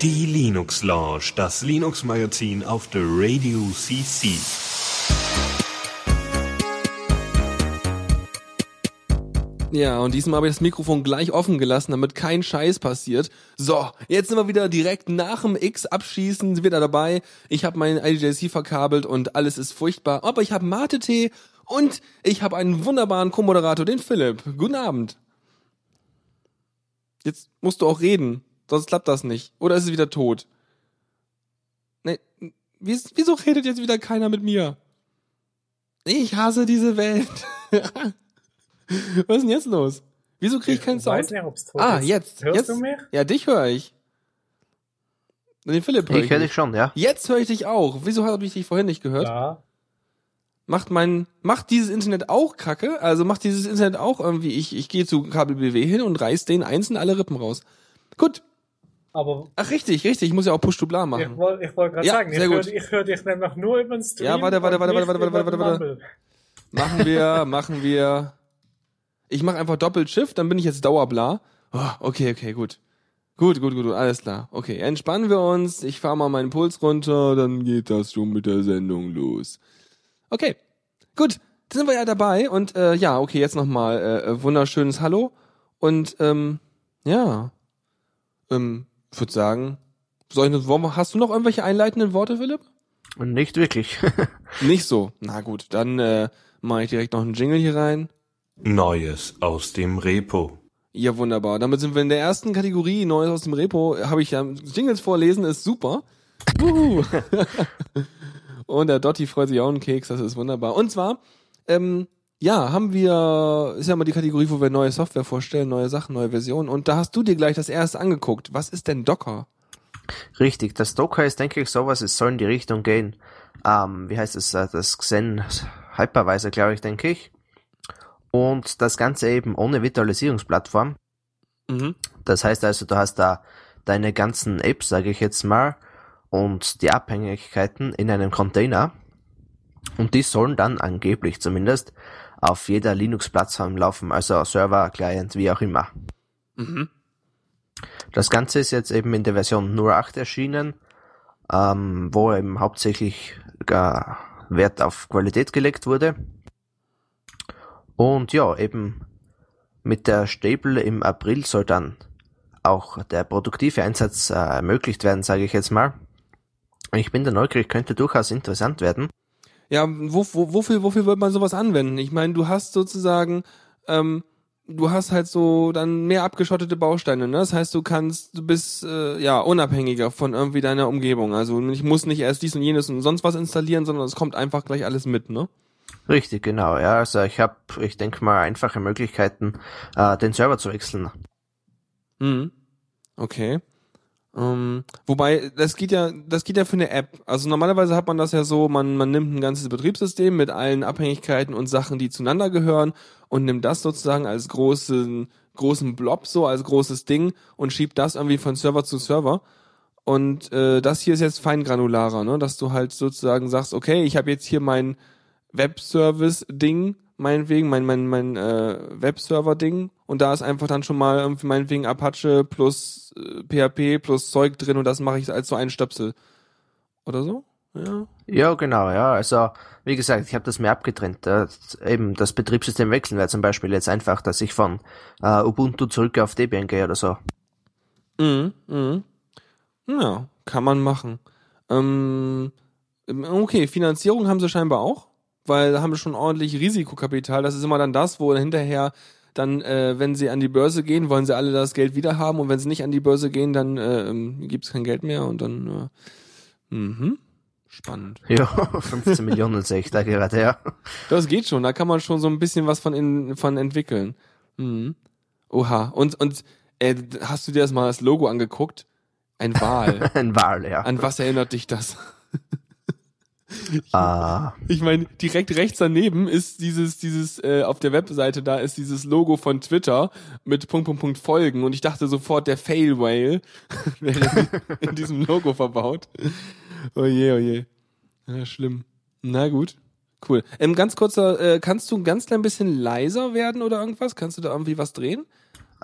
Die Linux Lounge, das Linux Magazin auf der Radio CC. Ja, und diesmal habe ich das Mikrofon gleich offen gelassen, damit kein Scheiß passiert. So, jetzt sind wir wieder direkt nach dem X abschießen, wieder dabei. Ich habe meinen IDJC verkabelt und alles ist furchtbar. Aber ich habe Mate-Tee und ich habe einen wunderbaren Co-Moderator, den Philipp. Guten Abend. Jetzt musst du auch reden, sonst klappt das nicht. Oder ist es wieder tot? Nee, wieso redet jetzt wieder keiner mit mir? Ich hasse diese Welt. Was ist denn jetzt los? Wieso kriege ich keinen Sound? weiß nicht, ob's tot ah, ist. jetzt. Hörst jetzt. du mich? Ja, dich höre ich. Den Philipp höre ich. Ich höre dich schon, ja. Jetzt höre ich dich auch. Wieso habe ich dich vorhin nicht gehört? Ja. Macht mein, macht dieses Internet auch Kacke? Also macht dieses Internet auch irgendwie, ich, ich gehe zu Kabel BW hin und reiß den einzeln alle Rippen raus. Gut. Aber Ach, richtig, richtig. Ich muss ja auch Push-to-Bla ich machen. wollte ich wollt gerade Ja, sagen, ich höre ich hör dich nämlich nur über den Stream. Ja, warte, warte, warte, warte, warte, warte, warte. Mumble. Machen wir, machen wir. Ich mache einfach Doppelshift, dann bin ich jetzt Dauerbla. Oh, okay, okay, gut. Gut, gut, gut, gut, alles klar. Okay, entspannen wir uns. Ich fahre mal meinen Puls runter, dann geht das schon mit der Sendung los. Okay, gut, da sind wir ja dabei und äh, ja, okay, jetzt nochmal äh, äh, wunderschönes Hallo und ähm, ja, ähm, ich würde sagen, soll ich, noch- hast du noch irgendwelche einleitenden Worte, Philipp? Und nicht wirklich. Nicht so. Na gut, dann äh, mache ich direkt noch einen Jingle hier rein. Neues aus dem Repo. Ja, wunderbar. Damit sind wir in der ersten Kategorie, Neues aus dem Repo. Habe ich ja Jingles vorlesen, ist super. Und der Dotti freut sich auch einen Keks, das ist wunderbar. Und zwar, ähm, ja, haben wir, ist ja mal die Kategorie, wo wir neue Software vorstellen, neue Sachen, neue Versionen. Und da hast du dir gleich das erste angeguckt. Was ist denn Docker? Richtig, das Docker ist, denke ich, sowas, es soll in die Richtung gehen. Ähm, wie heißt es, äh, das Xen Hypervisor, glaube ich, denke ich. Und das Ganze eben ohne Virtualisierungsplattform. Mhm. Das heißt also, du hast da deine ganzen Apps, sage ich jetzt mal, und die Abhängigkeiten in einem Container. Und die sollen dann angeblich zumindest auf jeder Linux-Plattform laufen, also Server, Client, wie auch immer. Mhm. Das Ganze ist jetzt eben in der Version 08 erschienen, ähm, wo eben hauptsächlich gar Wert auf Qualität gelegt wurde. Und ja, eben mit der Stable im April soll dann auch der produktive Einsatz äh, ermöglicht werden, sage ich jetzt mal. Ich bin da neugierig, könnte durchaus interessant werden. Ja, wo, wo, wofür, wofür wird man sowas anwenden? Ich meine, du hast sozusagen, ähm, du hast halt so dann mehr abgeschottete Bausteine, ne? Das heißt, du kannst, du bist äh, ja unabhängiger von irgendwie deiner Umgebung. Also ich muss nicht erst dies und jenes und sonst was installieren, sondern es kommt einfach gleich alles mit, ne? Richtig, genau. Ja, also ich habe, ich denke mal, einfache Möglichkeiten, äh, den Server zu wechseln. Mhm. Okay. Ähm, wobei, das geht ja, das geht ja für eine App. Also normalerweise hat man das ja so, man, man nimmt ein ganzes Betriebssystem mit allen Abhängigkeiten und Sachen, die zueinander gehören und nimmt das sozusagen als großen, großen Blob so, als großes Ding und schiebt das irgendwie von Server zu Server. Und äh, das hier ist jetzt feingranularer, ne? Dass du halt sozusagen sagst, okay, ich habe jetzt hier mein Webservice-Ding, meinetwegen, mein, mein, mein äh, Webserver-Ding und da ist einfach dann schon mal irgendwie meinetwegen Apache plus äh, PHP plus Zeug drin und das mache ich als so ein Stöpsel. Oder so? Ja. Ja, genau, ja. Also, wie gesagt, ich habe das mir abgetrennt. Äh, eben das Betriebssystem wechseln wäre zum Beispiel jetzt einfach, dass ich von äh, Ubuntu zurück auf Debian gehe oder so. Mhm, mhm. Ja, kann man machen. Ähm, okay, Finanzierung haben sie scheinbar auch, weil da haben sie schon ordentlich Risikokapital. Das ist immer dann das, wo hinterher dann, äh, wenn sie an die Börse gehen, wollen sie alle das Geld wieder haben und wenn sie nicht an die Börse gehen, dann äh, ähm, gibt es kein Geld mehr und dann äh, mhm. spannend. Ja, 15 Millionen sehe ich da gerade, ja. Das geht schon, da kann man schon so ein bisschen was von, in, von entwickeln. Mhm. Oha. Und, und äh, hast du dir das mal das Logo angeguckt? Ein Wal. Ein Wahl, ja. An was erinnert dich das? Ah, Ich meine, direkt rechts daneben ist dieses, dieses, äh, auf der Webseite da ist dieses Logo von Twitter mit Punkt, Punkt, Punkt Folgen und ich dachte sofort, der Fail Whale wäre in, diesem Logo verbaut. Oh je, oh je. Ja, schlimm. Na gut. Cool. Ähm, ganz kurzer, äh, kannst du ein ganz klein bisschen leiser werden oder irgendwas? Kannst du da irgendwie was drehen?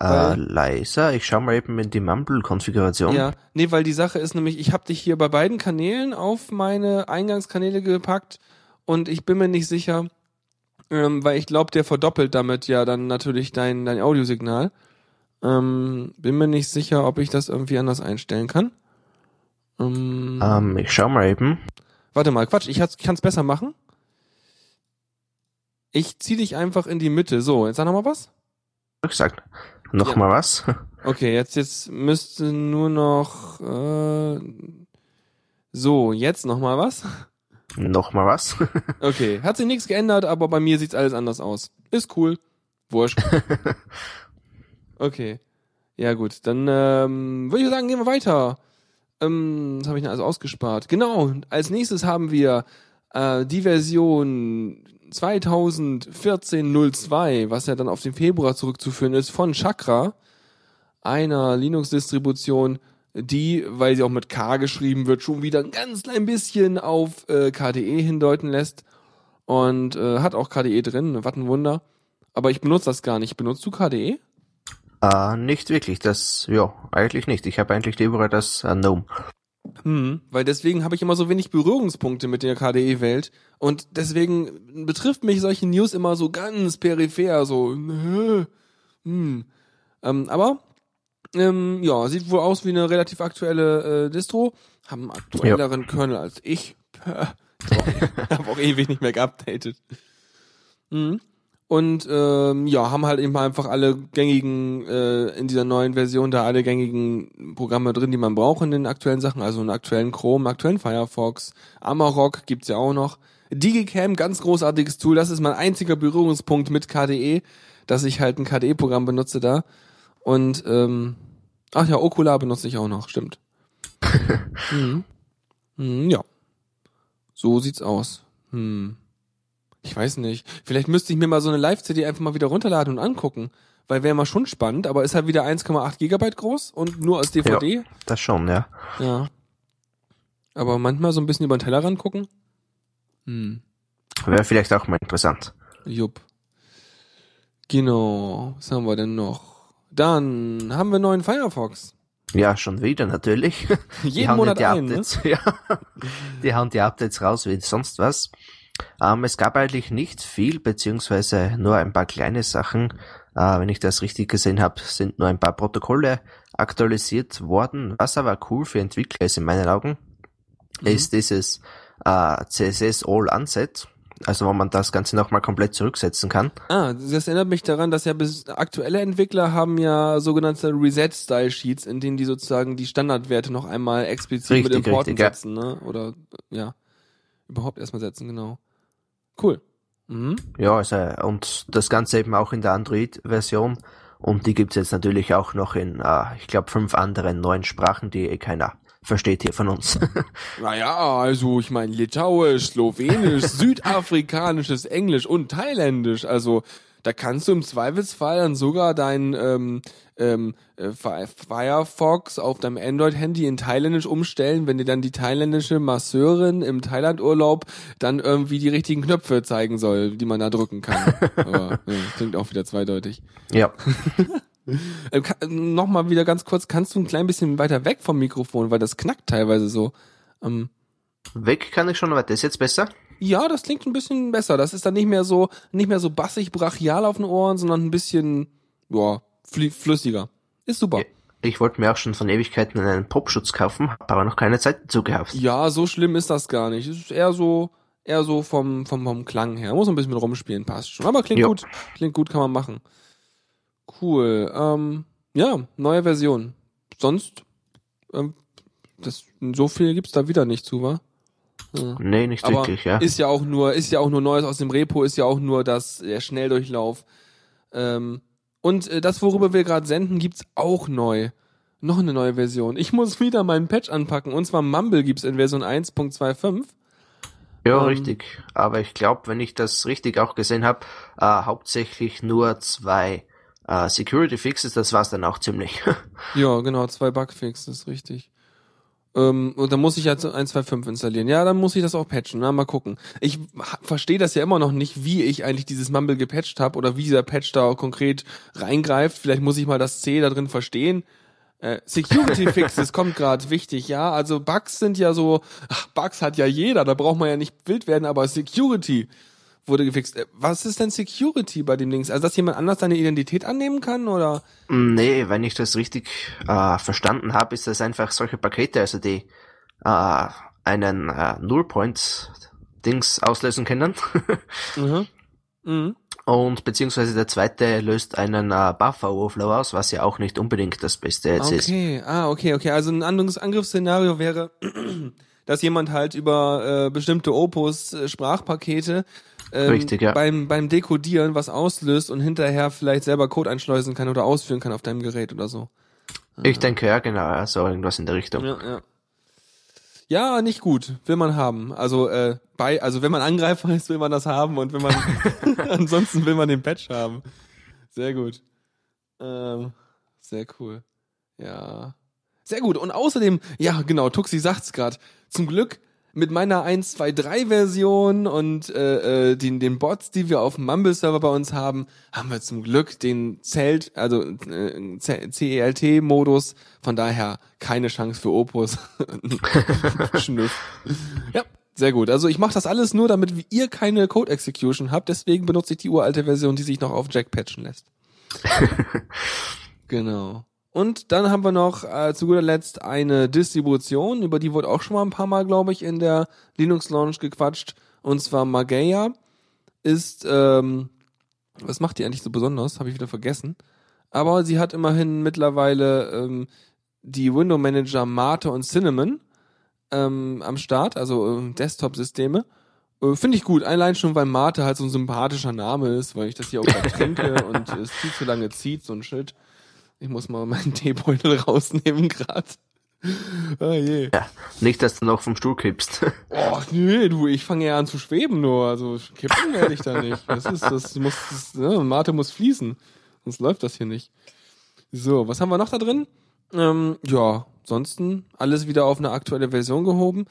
Äh, leiser. Ich schau mal eben in die Mumble-Konfiguration. Ja, nee, weil die Sache ist nämlich, ich habe dich hier bei beiden Kanälen auf meine Eingangskanäle gepackt und ich bin mir nicht sicher, ähm, weil ich glaube, der verdoppelt damit ja dann natürlich dein, dein Audiosignal. Ähm, bin mir nicht sicher, ob ich das irgendwie anders einstellen kann. Ähm, Ähm, ich schau mal eben. Warte mal, Quatsch, ich kann es besser machen. Ich zieh dich einfach in die Mitte. So, jetzt sag noch mal was. Ich sag noch Ja. mal was. Okay, jetzt, jetzt müsste nur noch. Äh, so, jetzt noch mal was. noch mal was. Okay, hat sich nichts geändert, aber bei mir sieht's alles anders aus. Ist cool. Wurscht. Okay. Ja gut, dann ähm, würde ich sagen, gehen wir weiter. Ähm, was habe ich alles ausgespart? Genau, als nächstes haben wir äh, die Version 2014.02, was ja dann auf den Februar zurückzuführen ist, von Chakra, einer Linux-Distribution, die, weil sie auch mit K geschrieben wird, schon wieder ein ganz klein bisschen auf äh, KDE hindeuten lässt und äh, hat auch KDE drin, was ein Wunder. Aber ich benutze das gar nicht. Benutzt du KDE? äh, nicht wirklich. Das, ja, eigentlich nicht. Ich habe eigentlich lieber das äh, GNOME. Hm, weil deswegen habe ich immer so wenig Berührungspunkte mit der KDE-Welt und deswegen betrifft mich solche News immer so ganz peripher, so hm. ähm, aber ähm, ja, sieht wohl aus wie eine relativ aktuelle äh, Distro, haben einen aktuelleren Kernel als ich. Ich habe auch ewig nicht mehr geupdatet. Mhm. Und ähm, ja, haben halt eben einfach alle gängigen, äh, in dieser neuen Version da alle gängigen Programme drin, die man braucht in den aktuellen Sachen, also einen aktuellen Chrome, aktuellen Firefox, Amarok gibt's ja auch noch. Digicam, ganz großartiges Tool, das ist mein einziger Berührungspunkt mit KDE, dass ich halt ein KDE-Programm benutze da. Und ähm, ach ja, Okular benutze ich auch noch, stimmt. mhm. Mhm, ja. So sieht's aus. Hm. Ich weiß nicht. Vielleicht müsste ich mir mal so eine Live-CD einfach mal wieder runterladen und angucken. Weil wäre mal schon spannend, aber ist halt wieder 1,8 Gigabyte groß und nur als DVD. Das schon, ja. Ja. Aber manchmal so ein bisschen über den Tellerrand gucken. Hm. Wäre vielleicht auch mal interessant. Jupp. Genau. Was haben wir denn noch? Dann haben wir einen neuen Firefox. Ja, schon wieder natürlich. Die Jeden Monat ja die ein, ne? Updates, ja. Die hauen die Updates raus wie sonst was. Ähm, es gab eigentlich nicht viel, beziehungsweise nur ein paar kleine Sachen. Äh, wenn ich das richtig gesehen habe, sind nur ein paar Protokolle aktualisiert worden. Was aber cool für Entwickler ist in meinen Augen, ist dieses äh, CSS All Unset. Also wo man das Ganze nochmal komplett zurücksetzen kann. Ah, das erinnert mich daran, dass ja bis aktuelle Entwickler haben ja sogenannte Reset-Style-Sheets, in denen die sozusagen die Standardwerte noch einmal explizit mit Richtig, Importen richtig, ja. setzen, ne? Oder ja, überhaupt erstmal setzen, genau. Cool. Mhm. Ja, also, und das Ganze eben auch in der Android-Version. Und die gibt's jetzt natürlich auch noch in, äh, ich glaube, fünf anderen neuen Sprachen, die eh keiner versteht hier von uns. Naja, also ich meine Litauisch, Slowenisch, Südafrikanisches, Englisch und Thailändisch. Also da kannst du im Zweifelsfall dann sogar dein ähm, ähm, äh, Fi- Firefox auf deinem Android-Handy in Thailändisch umstellen, wenn dir dann die thailändische Masseurin im Thailand-Urlaub dann irgendwie die richtigen Knöpfe zeigen soll, die man da drücken kann. Aber ja, klingt auch wieder zweideutig. ja. Ähm, Nochmal wieder ganz kurz, kannst du ein klein bisschen weiter weg vom Mikrofon, weil das knackt teilweise so. Ähm, Weg kann ich schon, aber das ist jetzt besser. Ja, das klingt ein bisschen besser. Das ist dann nicht mehr so, nicht mehr so bassig, brachial auf den Ohren, sondern ein bisschen, ja, flüssiger. Ist super. Ich wollte mir auch schon von Ewigkeiten einen Popschutz kaufen, habe aber noch keine Zeit dazu gehabt. Ja, so schlimm ist das gar nicht. Es ist eher so, eher so vom, vom, vom Klang her. Muss ein bisschen mit rumspielen, passt schon. Aber klingt Jo. gut. Klingt gut, kann man machen. Cool. Ähm, ja, neue Version. Sonst, ähm, das, so viel gibt's da wieder nicht zu, wa? Ja. Nee, nicht Aber wirklich, ja. ist ja auch nur, ist ja auch nur Neues aus dem Repo, ist ja auch nur das der Schnelldurchlauf. Ähm, und äh, das, worüber wir gerade senden, gibt's auch neu. Noch eine neue Version. Ich muss wieder meinen Patch anpacken. Und zwar Mumble gibt's in Version 1.25. ja, ähm, richtig. Aber ich glaube, wenn ich das richtig auch gesehen habe, äh, hauptsächlich nur zwei äh, Security Fixes, das war's dann auch ziemlich. Ja, genau, zwei Bugfixes, richtig. Ähm, und dann muss ich jetzt 1.2.5 installieren. Ja, dann muss ich das auch patchen. Na, mal gucken. Ich verstehe das ja immer noch nicht, wie ich eigentlich dieses Mumble gepatcht habe oder wie dieser Patch da konkret reingreift. Vielleicht muss ich mal das C da drin verstehen. Äh, Security Fixes kommt gerade wichtig, ja. Also Bugs sind ja so, ach, Bugs hat ja jeder, da braucht man ja nicht wild werden, aber Security wurde gefixt. Äh, Was ist denn Security bei dem Dings? Also, dass jemand anders deine Identität annehmen kann oder? Nee, wenn ich das richtig äh, verstanden habe, ist das einfach solche Pakete, also die äh, einen äh, Nullpoint-Dings auslösen können. Mhm. Mhm. Und beziehungsweise der zweite löst einen äh, Buffer-Overflow aus, was ja auch nicht unbedingt das Beste jetzt ist. Okay, ah, okay, okay. Also ein anderes Angriffsszenario wäre, dass jemand halt über äh, bestimmte Opus-Sprachpakete ähm, Richtig, ja. beim, beim Dekodieren was auslöst und hinterher vielleicht selber Code einschleusen kann oder ausführen kann auf deinem Gerät oder so. Ich denke, ja, genau, ja, so irgendwas in der Richtung. Ja, ja. Ja, nicht gut, will man haben. Also äh, bei, also wenn man Angreifer ist, will man das haben und wenn man ansonsten will man den Patch haben. Sehr gut. Ähm, sehr cool. Ja. Sehr gut. Und außerdem, ja, genau, Tuxi sagt's grad. Zum Glück mit meiner 1.2.3 Version und äh, äh, den, den Bots, die wir auf dem Mumble-Server bei uns haben, haben wir zum Glück den Zelt, also äh, CELT-Modus. Von daher keine Chance für Opus. Schnüff. Ja, sehr gut. Also ich mache das alles nur, damit ihr keine Code-Execution habt. Deswegen benutze ich die uralte Version, die sich noch auf Jack patchen lässt. genau. Und dann haben wir noch äh, zu guter Letzt eine Distribution, über die wurde auch schon mal ein paar Mal, glaube ich, in der Linux Launch gequatscht. Und zwar Mageia ist, ähm, was macht die eigentlich so besonders? Habe ich wieder vergessen. Aber sie hat immerhin mittlerweile ähm, die Window Manager Mate und Cinnamon ähm, am Start, also äh, Desktop-Systeme. Äh, Finde ich gut, allein schon, weil Mate halt so ein sympathischer Name ist, weil ich das hier auch gerade trinke und es viel zu lange zieht, so ein Shit. Ich muss mal meinen Teebeutel rausnehmen grad. Ah je. Ja, nicht, dass du noch vom Stuhl kippst. Och nee, du, ich fange ja an zu schweben nur, also kippen werde ich da nicht. Das ist, das muss, das, ne, Mate muss fließen, sonst läuft das hier nicht. So, was haben wir noch da drin? Ähm, ja, ansonsten alles wieder auf eine aktuelle Version gehoben.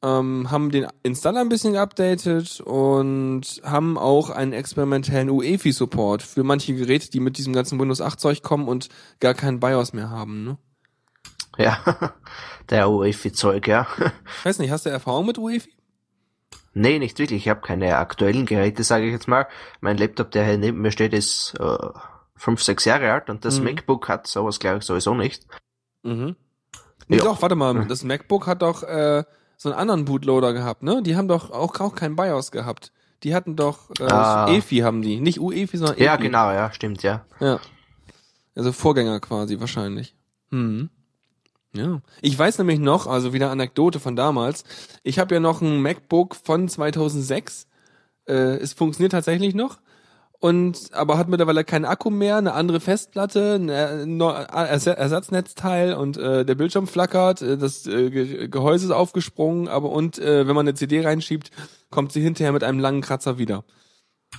Ähm, haben den Installer ein bisschen geupdatet und haben auch einen experimentellen UEFI-Support für manche Geräte, die mit diesem ganzen Windows 8 Zeug kommen und gar keinen BIOS mehr haben. Ne? ja, der UEFI-Zeug, ja. Ich weiß nicht, hast du Erfahrung mit UEFI? Nee, nicht wirklich. Ich habe keine aktuellen Geräte, sage ich jetzt mal. Mein Laptop, der hier neben mir steht, ist äh, fünf, sechs Jahre alt und das Mhm. MacBook hat sowas, glaube ich, sowieso nicht. Mhm. Nee, Ja. doch, warte mal, Mhm. das MacBook hat doch äh, so einen anderen Bootloader gehabt, ne? Die haben doch auch, auch kein BIOS gehabt. Die hatten doch äh, Ah. EFI haben die, nicht UEFI, sondern EFI. Ja, genau, ja, stimmt, ja. Ja. Also Vorgänger quasi wahrscheinlich. Hm. Ja. Ich weiß nämlich noch, also wieder Anekdote von damals. Ich habe ja noch ein MacBook von 2006. Äh, es funktioniert tatsächlich noch. Und aber hat mittlerweile keinen Akku mehr, eine andere Festplatte, ein äh, Ersa- Ersatznetzteil und äh, der Bildschirm flackert, äh, das äh, Ge Gehäuse ist aufgesprungen, aber und äh, wenn man eine CD reinschiebt, kommt sie hinterher mit einem langen Kratzer wieder.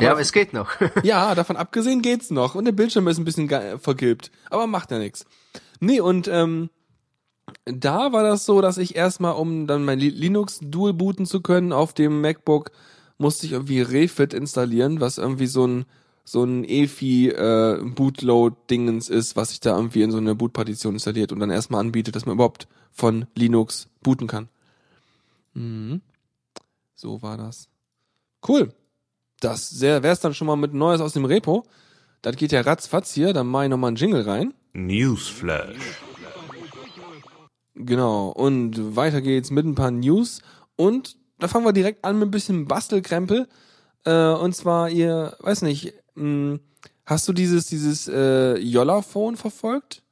ja, aber es geht noch. Ja, davon abgesehen geht's noch. Und der Bildschirm ist ein bisschen vergilbt. Aber macht ja nichts. Nee, und ähm, da war das so, dass ich erstmal, um dann mein Li- Linux dual booten zu können auf dem MacBook, musste ich irgendwie Refit installieren, was irgendwie so ein so ein EFI äh, Bootload-Dingens ist, was sich da irgendwie in so eine Bootpartition installiert und dann erstmal anbietet, dass man überhaupt von Linux booten kann. Mhm. So war das. Cool. Das sehr wär's dann schon mal mit Neues aus dem Repo. Das geht ja ratzfatz hier, dann mache ich nochmal einen Jingle rein. Newsflash. Genau. Und weiter geht's mit ein paar News. Und da fangen wir direkt an mit ein bisschen Bastelkrempel. Äh, und zwar, ihr, weiß nicht, mh, hast du dieses, dieses äh, Yolla-Phone verfolgt?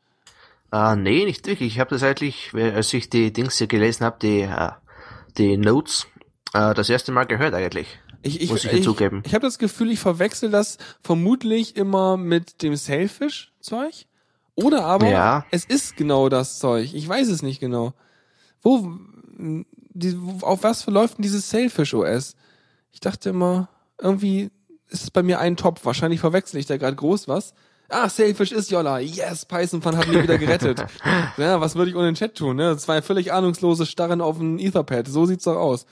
Ah, nee, nicht wirklich. Ich habe das eigentlich, als ich die Dings hier gelesen habe, die, äh, die Notes, äh, das erste Mal gehört eigentlich. Ich, ich, Muss ich dir zugeben. Ich habe das Gefühl, ich verwechsel das vermutlich immer mit dem Sailfish-Zeug. Oder aber Ja. es ist genau das Zeug. Ich weiß es nicht genau. Wo, m, die, auf was verläuft denn dieses Sailfish OS? Ich dachte immer, irgendwie ist es bei mir ein Topf. Wahrscheinlich verwechsel ich da gerade groß was. Ah, Sailfish ist Jolla. Yes, Python hat mich wieder gerettet. ja, was würde ich ohne den Chat tun? Ne? Zwei völlig ahnungslose Starren auf ein Etherpad. So sieht's doch aus.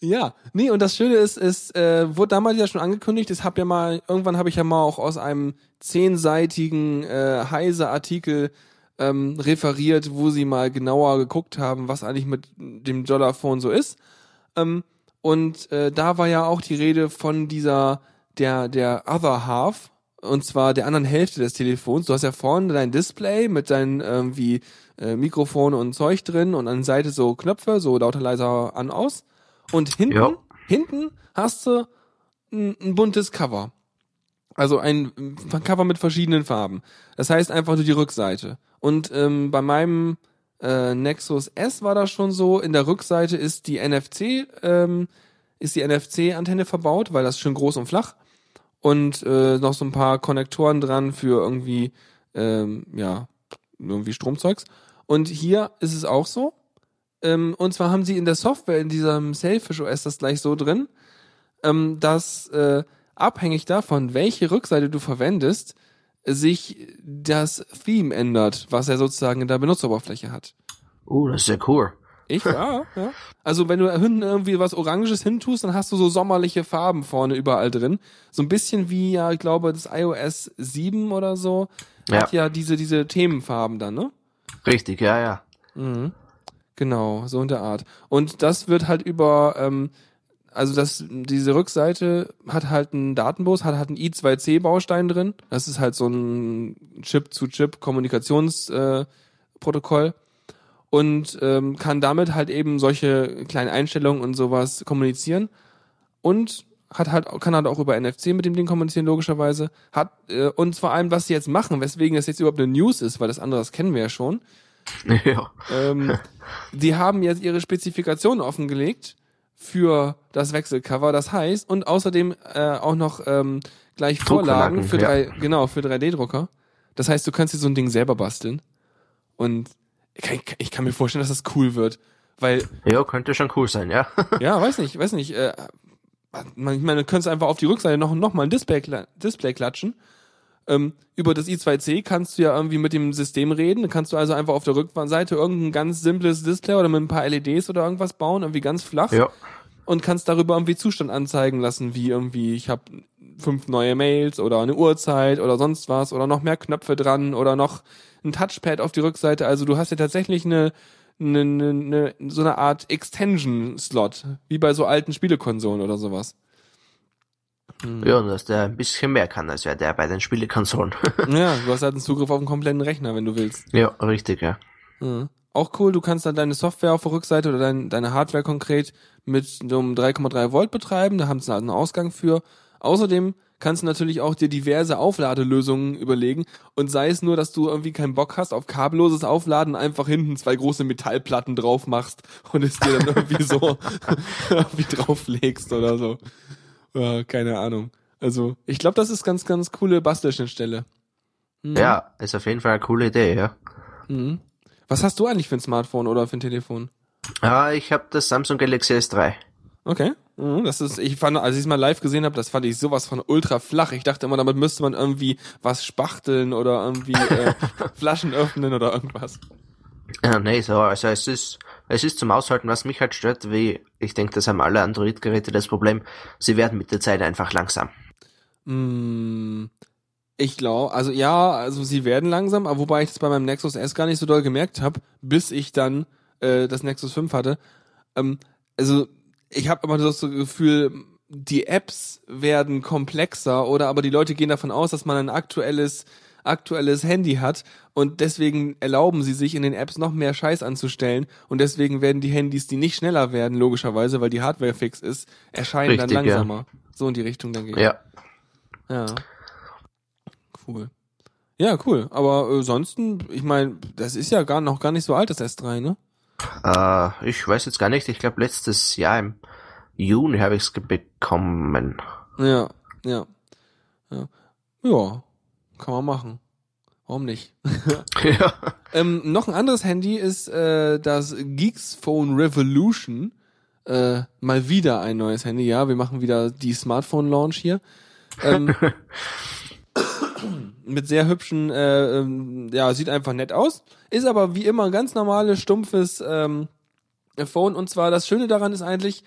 Ja, nee, und das Schöne ist, es äh, wurde damals ja schon angekündigt, ich habe ja mal, irgendwann habe ich ja mal auch aus einem zehnseitigen äh, Heise-Artikel ähm, referiert, wo sie mal genauer geguckt haben, was eigentlich mit dem Dollarphone so ist. Ähm, und äh, da war ja auch die Rede von dieser, der, der Other Half, und zwar der anderen Hälfte des Telefons. Du hast ja vorne dein Display mit deinen irgendwie äh, Mikrofon und Zeug drin und an der Seite so Knöpfe, so lauter leiser an aus. Und hinten, Ja. hinten hast du ein, ein buntes Cover. Also ein, Cover mit verschiedenen Farben. Das heißt einfach nur die Rückseite. Und ähm, bei meinem äh, Nexus S war das schon so. In der Rückseite ist die NFC, ähm, ist die NFC-Antenne verbaut, weil das schön groß und flach. Und äh, noch so ein paar Konnektoren dran für irgendwie, ähm, ja, irgendwie Stromzeugs. Und hier ist es auch so. Ähm, und zwar haben sie in der Software, in diesem Selfish OS das gleich so drin, ähm, dass äh, abhängig davon, welche Rückseite du verwendest, sich das Theme ändert, was er sozusagen in der Benutzeroberfläche hat. Uh, das ist ja cool. Ich, ja, ja. Also wenn du hinten irgendwie was Oranges hintust, dann hast du so sommerliche Farben vorne überall drin. So ein bisschen wie, ja, ich glaube, das iOS 7 oder so hat ja diese, diese Themenfarben dann, ne? Richtig, ja, ja. Mhm. Genau, so in der Art. Und das wird halt über, ähm, also das, diese Rückseite hat halt einen Datenbus, hat halt einen I2C-Baustein drin. Das ist halt so ein Chip-zu-Chip-Kommunikationsprotokoll. Äh, und ähm, kann damit halt eben solche kleinen Einstellungen und sowas kommunizieren. Und hat halt, kann halt auch über NFC mit dem Ding kommunizieren, logischerweise. Hat, äh, und vor allem, was sie jetzt machen, weswegen das jetzt überhaupt eine News ist, weil das andere, das kennen wir ja schon. ja. Ähm, die haben jetzt ihre Spezifikationen offengelegt für das Wechselcover. Das heißt, und außerdem äh, auch noch ähm, gleich Vorlagen Druckanlagen, für ja. drei, genau, für 3D-Drucker. Das heißt, du kannst dir so ein Ding selber basteln. Und ich kann, ich kann mir vorstellen, dass das cool wird. Weil, Ja, könnte schon cool sein, ja. ja, weiß nicht, weiß nicht, äh, man, ich meine, du könntest einfach auf die Rückseite noch, noch mal ein Display, Display klatschen. Ähm, über das i2C kannst du ja irgendwie mit dem System reden. Dann kannst du also einfach auf der Rückseite irgendein ganz simples Display oder mit ein paar LEDs oder irgendwas bauen, irgendwie ganz flach. ja. Und kannst darüber irgendwie Zustand anzeigen lassen, wie irgendwie, ich habe fünf neue Mails oder eine Uhrzeit oder sonst was oder noch mehr Knöpfe dran oder noch ein Touchpad auf die Rückseite. Also du hast ja tatsächlich eine, eine, eine, eine so eine Art Extension-Slot, wie bei so alten Spielekonsolen oder sowas. Ja, und dass der ein bisschen mehr kann, als wäre der bei den Spielekonsolen. Ja, du hast halt einen Zugriff auf einen kompletten Rechner, wenn du willst. ja, richtig, ja. Ja. Auch cool, du kannst dann deine Software auf der Rückseite oder dein, deine Hardware konkret mit einem 3,3 Volt betreiben, da haben sie halt einen Ausgang für. Außerdem kannst du natürlich auch dir diverse Aufladelösungen überlegen und sei es nur, dass du irgendwie keinen Bock hast auf kabelloses Aufladen, einfach hinten zwei große Metallplatten drauf machst und es dir dann irgendwie so irgendwie drauflegst oder so. Ja, keine Ahnung. Also, ich glaube, das ist ganz, ganz coole Bastelschnittstelle. Mhm. Ja, ist auf jeden Fall eine coole Idee, ja. Mhm. Was hast du eigentlich für ein Smartphone oder für ein Telefon? Ah, ich habe das Samsung Galaxy S3. Okay. Mhm, das ist, ich fand, als ich es mal live gesehen habe, das fand ich sowas von ultra flach. Ich dachte immer, damit müsste man irgendwie was spachteln oder irgendwie äh, Flaschen öffnen oder irgendwas. Ja, nee, so, also es ist, es ist zum Aushalten, was mich halt stört, wie, ich denke, das haben alle Android-Geräte das Problem, sie werden mit der Zeit einfach langsam. Mm, ich glaube, also ja, also sie werden langsam, aber wobei ich das bei meinem Nexus S gar nicht so doll gemerkt habe, bis ich dann äh, das Nexus 5 hatte. Ähm, also ich habe immer das Gefühl, die Apps werden komplexer oder aber die Leute gehen davon aus, dass man ein aktuelles aktuelles Handy hat und deswegen erlauben sie sich in den Apps noch mehr Scheiß anzustellen und deswegen werden die Handys, die nicht schneller werden, logischerweise, weil die Hardware fix ist, erscheinen Richtig, dann ja. langsamer. So in die Richtung denke ich. Ja. Ja. Cool. Ja, cool. Aber äh, ansonsten, ich meine, das ist ja gar noch gar nicht so alt, das S3, ne? Äh, ich weiß jetzt gar nicht, ich glaube letztes Jahr im Juni habe ich es bekommen. Ja, ja. Ja. Ja, kann man machen. Warum nicht? ja. ähm, noch ein anderes Handy ist äh, das Geeks Phone Revolution. Äh, mal wieder ein neues Handy. Ja, wir machen wieder die Smartphone Launch hier. Ähm, mit sehr hübschen, äh, ähm, ja, sieht einfach nett aus. Ist aber wie immer ein ganz normales, stumpfes ähm, Phone. Und zwar das Schöne daran ist eigentlich,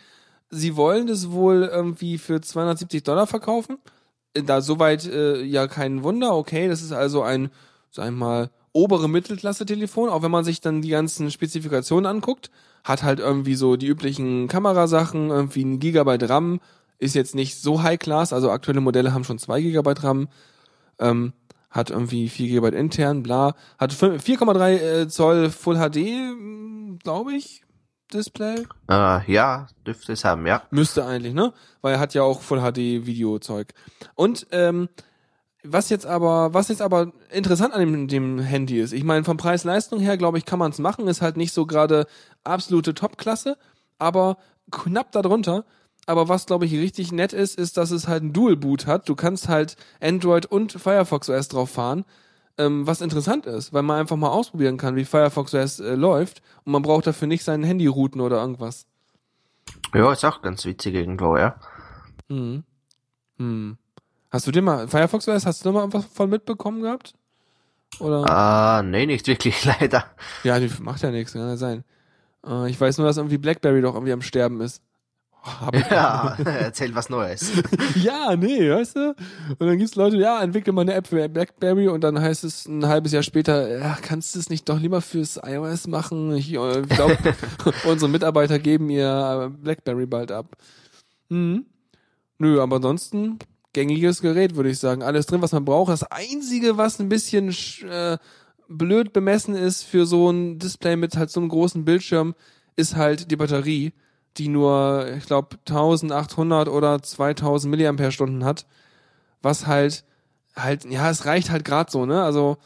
sie wollen das wohl irgendwie für 270 Dollar verkaufen. Da soweit äh, ja kein Wunder. Okay, das ist also ein, sag ich mal, obere Mittelklasse-Telefon. Auch wenn man sich dann die ganzen Spezifikationen anguckt, hat halt irgendwie so die üblichen Kamerasachen, irgendwie ein Gigabyte RAM, ist jetzt nicht so High Class. Also aktuelle Modelle haben schon zwei Gigabyte RAM. Ähm, hat irgendwie 4 GB intern, bla, hat 4,3 äh, Zoll Full HD, glaube ich, Display. Äh, ja, dürfte es haben, ja. Müsste eigentlich, ne? Weil er hat ja auch Full HD Videozeug. Und ähm, was jetzt aber, was jetzt aber interessant an dem, dem Handy ist, ich meine, vom Preis-Leistung her, glaube ich, kann man es machen, ist halt nicht so gerade absolute Top-Klasse, aber knapp darunter. Aber was, glaube ich, richtig nett ist, ist, dass es halt ein Dual-Boot hat. Du kannst halt Android und Firefox OS drauf fahren. Ähm, was interessant ist, weil man einfach mal ausprobieren kann, wie Firefox OS äh, läuft. Und man braucht dafür nicht sein Handy routen oder irgendwas. Ja, ist auch ganz witzig irgendwo, ja. Hm. Hm. Hast du dir mal, Firefox OS, hast du da mal was von mitbekommen gehabt? Oder? Ah, nee, nicht wirklich, leider. Ja, die macht ja nichts, kann ja sein. Äh, ich weiß nur, dass irgendwie Blackberry doch irgendwie am Sterben ist. Hab ich ja, erzähl was Neues. ja, nee, weißt du? Und dann gibt's Leute, ja, entwickel mal eine App für Blackberry und dann heißt es ein halbes Jahr später, ja, kannst du es nicht doch lieber fürs iOS machen? Ich äh, glaube, unsere Mitarbeiter geben ihr Blackberry bald ab. Hm. Nö, aber ansonsten gängiges Gerät, würde ich sagen. Alles drin, was man braucht. Das Einzige, was ein bisschen äh, blöd bemessen ist für so ein Display mit halt so einem großen Bildschirm, ist halt die Batterie die nur, ich glaube, 1800 oder 2000 Milliampere-Stunden hat, was halt, halt, ja, es reicht halt gerade so, ne? Also,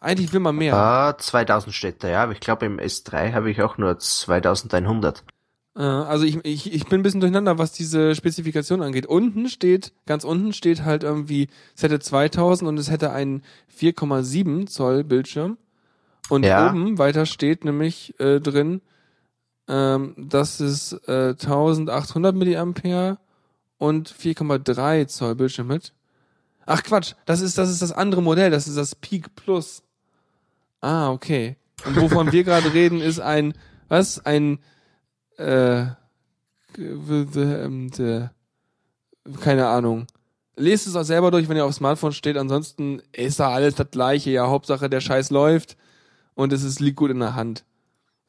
eigentlich will man mehr. Ah, 2000 steht da, ja, aber ich glaube im S3 habe ich auch nur 2100. Äh, also ich, ich, ich bin ein bisschen durcheinander, was diese Spezifikation angeht. Unten steht, ganz unten steht halt irgendwie, es hätte 2000 und es hätte einen 4,7 Zoll Bildschirm. Und ja. oben weiter steht nämlich äh, drin, ähm, das ist äh, 1800 Milliampere und 4,3 Zoll Bildschirm mit. Ach Quatsch, das ist das ist das andere Modell, das ist das Peak Plus. Ah, okay. Und wovon wir gerade reden, ist ein was ein äh, keine Ahnung. Lest es auch selber durch, wenn ihr auf Smartphone steht. Ansonsten ist da alles das gleiche. Ja, Hauptsache der Scheiß läuft und es ist, liegt gut in der Hand.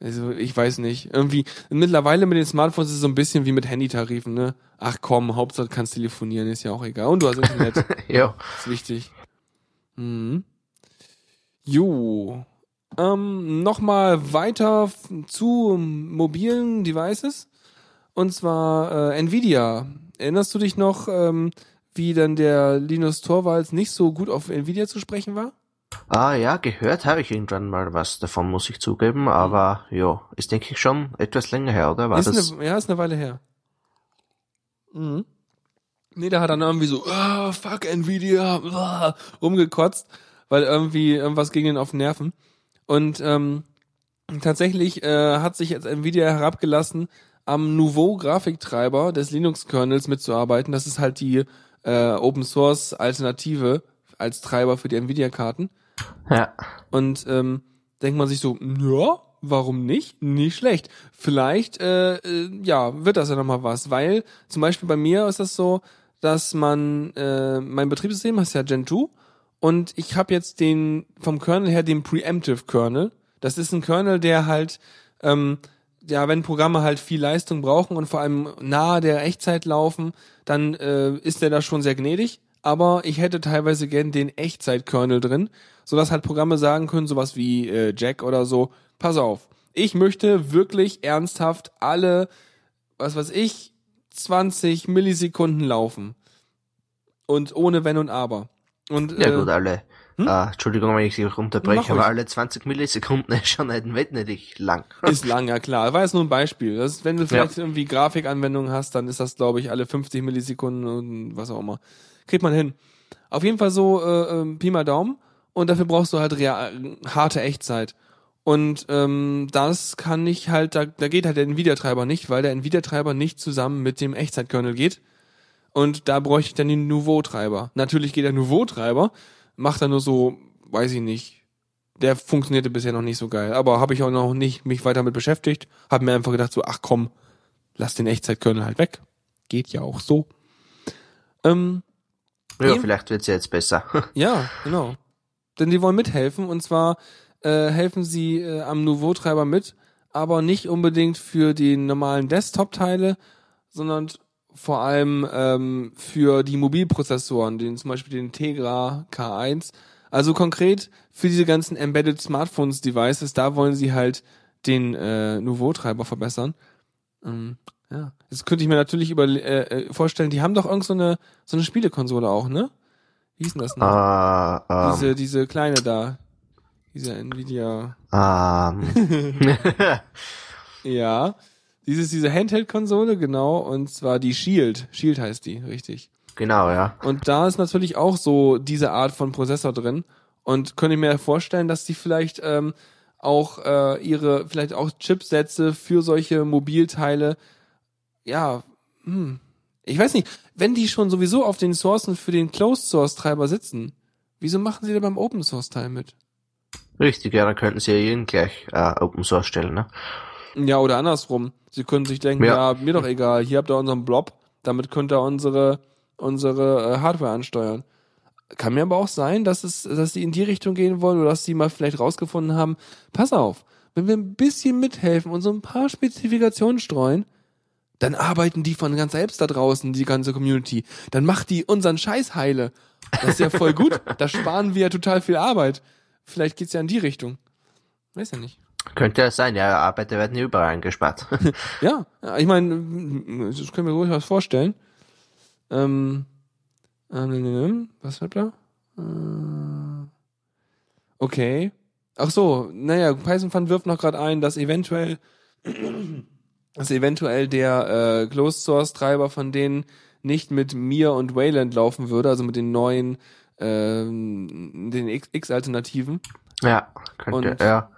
Also ich weiß nicht. Irgendwie, mittlerweile mit den Smartphones ist es so ein bisschen wie mit Handytarifen, ne? Ach komm, Hauptsache kannst telefonieren, ist ja auch egal. Und du hast Internet. ja. Ist wichtig. Mhm. Jo. Ähm, Nochmal weiter zu mobilen Devices. Und zwar äh, Nvidia. Erinnerst du dich noch, ähm, wie dann der Linus Torvalds nicht so gut auf Nvidia zu sprechen war? Ah ja, gehört habe ich irgendwann mal was davon, muss ich zugeben, aber ja, ist denke ich schon etwas länger her, oder? War ist das? Eine, ja, ist eine Weile her. Mhm. Nee, da hat dann irgendwie so, oh, fuck Nvidia, blah, rumgekotzt, weil irgendwie irgendwas ging ihn auf den Nerven. Und ähm, tatsächlich äh, hat sich jetzt Nvidia herabgelassen, am Nouveau Grafiktreiber des Linux-Kernels mitzuarbeiten. Das ist halt die äh, Open Source Alternative als Treiber für die Nvidia-Karten. Ja. Und ähm, denkt man sich so, ja, warum nicht? Nicht schlecht. Vielleicht, äh, äh, ja, wird das ja nochmal was, weil zum Beispiel bei mir ist das so, dass man, äh, mein Betriebssystem ist ja Gen 2 und ich habe jetzt den, vom Kernel her den Preemptive Kernel. Das ist ein Kernel, der halt, ähm, ja, wenn Programme halt viel Leistung brauchen und vor allem nahe der Echtzeit laufen, dann äh, ist der da schon sehr gnädig aber ich hätte teilweise gern den Echtzeit-Kernel drin, sodass halt Programme sagen können, sowas wie äh, Jack oder so, pass auf, ich möchte wirklich ernsthaft alle, was weiß ich, 20 Millisekunden laufen. Und ohne Wenn und Aber. Und, ja äh, gut, alle. Hm? Ah, Entschuldigung, wenn ich Sie unterbreche, aber alle 20 Millisekunden ist schon ein nicht lang. Ist lang, ja klar. War jetzt nur ein Beispiel. Das ist, wenn du vielleicht ja. irgendwie Grafikanwendungen hast, dann ist das, glaube ich, alle 50 Millisekunden und was auch immer kriegt man hin. Auf jeden Fall so äh, äh, Pi mal Daumen und dafür brauchst du halt real, harte Echtzeit. Und ähm, das kann nicht halt, da, da geht halt der Nvidia-Treiber nicht, weil der Nvidia-Treiber nicht zusammen mit dem Echtzeitkernel geht. Und da bräuchte ich dann den Nouveau-Treiber. Natürlich geht der Nouveau-Treiber, macht er nur so, weiß ich nicht. Der funktionierte bisher noch nicht so geil, aber habe ich auch noch nicht mich weiter mit beschäftigt. Habe mir einfach gedacht so, ach komm, lass den Echtzeitkernel halt weg. Geht ja auch so. Ähm, Ja, Eben. vielleicht wird's ja jetzt besser. ja, genau. Denn die wollen mithelfen und zwar äh, helfen sie äh, am Nouveau-Treiber mit, aber nicht unbedingt für die normalen Desktop-Teile, sondern vor allem ähm, für die Mobilprozessoren, den zum Beispiel den Tegra K1. Also konkret für diese ganzen Embedded Smartphones Devices, da wollen sie halt den äh, Nouveau-Treiber verbessern. Ähm, ja, jetzt könnte ich mir natürlich über, äh, äh, vorstellen, die haben doch irgend so eine so eine Spielekonsole auch, ne? Wie hieß denn das noch? äh, ähm, Diese, diese kleine da. Diese Nvidia. ähm, Ja. Dieses, diese Handheld-Konsole, genau, und zwar die Shield. Shield heißt die, richtig. genau, ja. Und da ist natürlich auch so diese Art von Prozessor drin. Und könnte ich mir vorstellen, dass die vielleicht ähm, auch äh, ihre, vielleicht auch Chipsätze für solche Mobilteile, ja, hm, ich weiß nicht, wenn die schon sowieso auf den Sourcen für den Closed Source Treiber sitzen, wieso machen sie da beim Open Source Teil mit? Richtig, ja, dann könnten sie ja jeden gleich äh, Open Source stellen, ne? Ja, oder andersrum. Sie können sich denken, ja, Ja. mir doch egal, hier habt ihr unseren Blob, damit könnt ihr unsere, unsere äh, Hardware ansteuern. Kann mir aber auch sein, dass es, dass sie in die Richtung gehen wollen oder dass sie mal vielleicht rausgefunden haben, pass auf, wenn wir ein bisschen mithelfen und so ein paar Spezifikationen streuen, dann arbeiten die von ganz selbst da draußen, die ganze Community. Dann macht die unseren Scheiß heile. Das ist ja voll gut. Da sparen wir ja total viel Arbeit. Vielleicht geht's ja in die Richtung. Weiß ja nicht. Könnte ja sein, ja, Arbeiter werden überall eingespart. Ja, ich meine, das können wir was vorstellen. Ähm, ähm, was hat da? Äh, okay. Ach so, naja, Python Fund wirft noch gerade ein, dass eventuell, dass eventuell der äh, Closed Source Treiber von denen nicht mit Mir und Wayland laufen würde, also mit den neuen, ähm, den X-Alternativen. ja, könnte, Und- ja.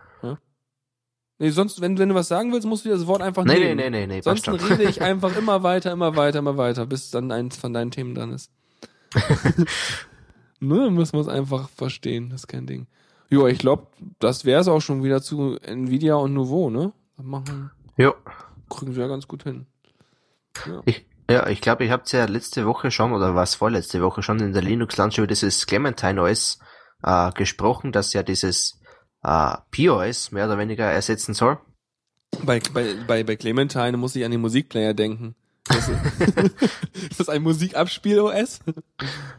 Nee, sonst, wenn, wenn du was sagen willst, musst du dir das Wort einfach Nee, nee, nehmen. nee, nee, nee, passt Sonst rede ich einfach immer weiter, immer weiter, immer weiter, bis dann eins von deinen Themen dran ist. ne, müssen wir es einfach verstehen, das ist kein Ding. Jo, ich glaube, das wäre es auch schon wieder zu Nvidia und Nouveau, ne? Machen, Jo. Kriegen sie ja ganz gut hin. Ich, ja, ich glaube, ich hab's ja letzte Woche schon, oder was vorletzte Woche schon in der Linux Launch über dieses Clementine OS äh, gesprochen, das ja dieses äh, POS mehr oder weniger ersetzen soll. Bei, bei, bei, bei Clementine muss ich an den Musikplayer denken. Das ist, ist das ein Musikabspiel-OS?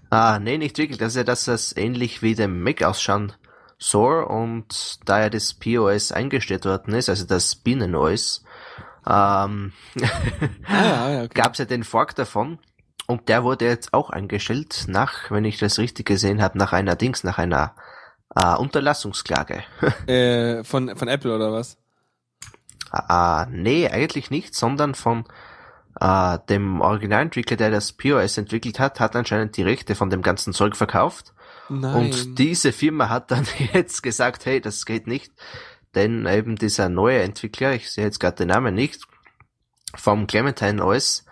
Ah, nee, nicht wirklich. Das ist ja, dass das ähnlich wie dem Mac ausschauen soll und da ja das POS eingestellt worden ist, also das Binnen-OS, ähm, Ah, ja, ja, okay. gab's ja den Fork davon und der wurde jetzt auch eingestellt nach, wenn ich das richtig gesehen habe, nach einer Dings, nach einer äh, Unterlassungsklage. Äh, von, von Apple oder was? äh, nee, eigentlich nicht, sondern von äh, dem Originalentwickler, der das POS entwickelt hat, hat anscheinend die Rechte von dem ganzen Zeug verkauft. Nein. Und diese Firma hat dann jetzt gesagt, hey, das geht nicht, denn eben dieser neue Entwickler, ich sehe jetzt gerade den Namen nicht, vom Clementine OS,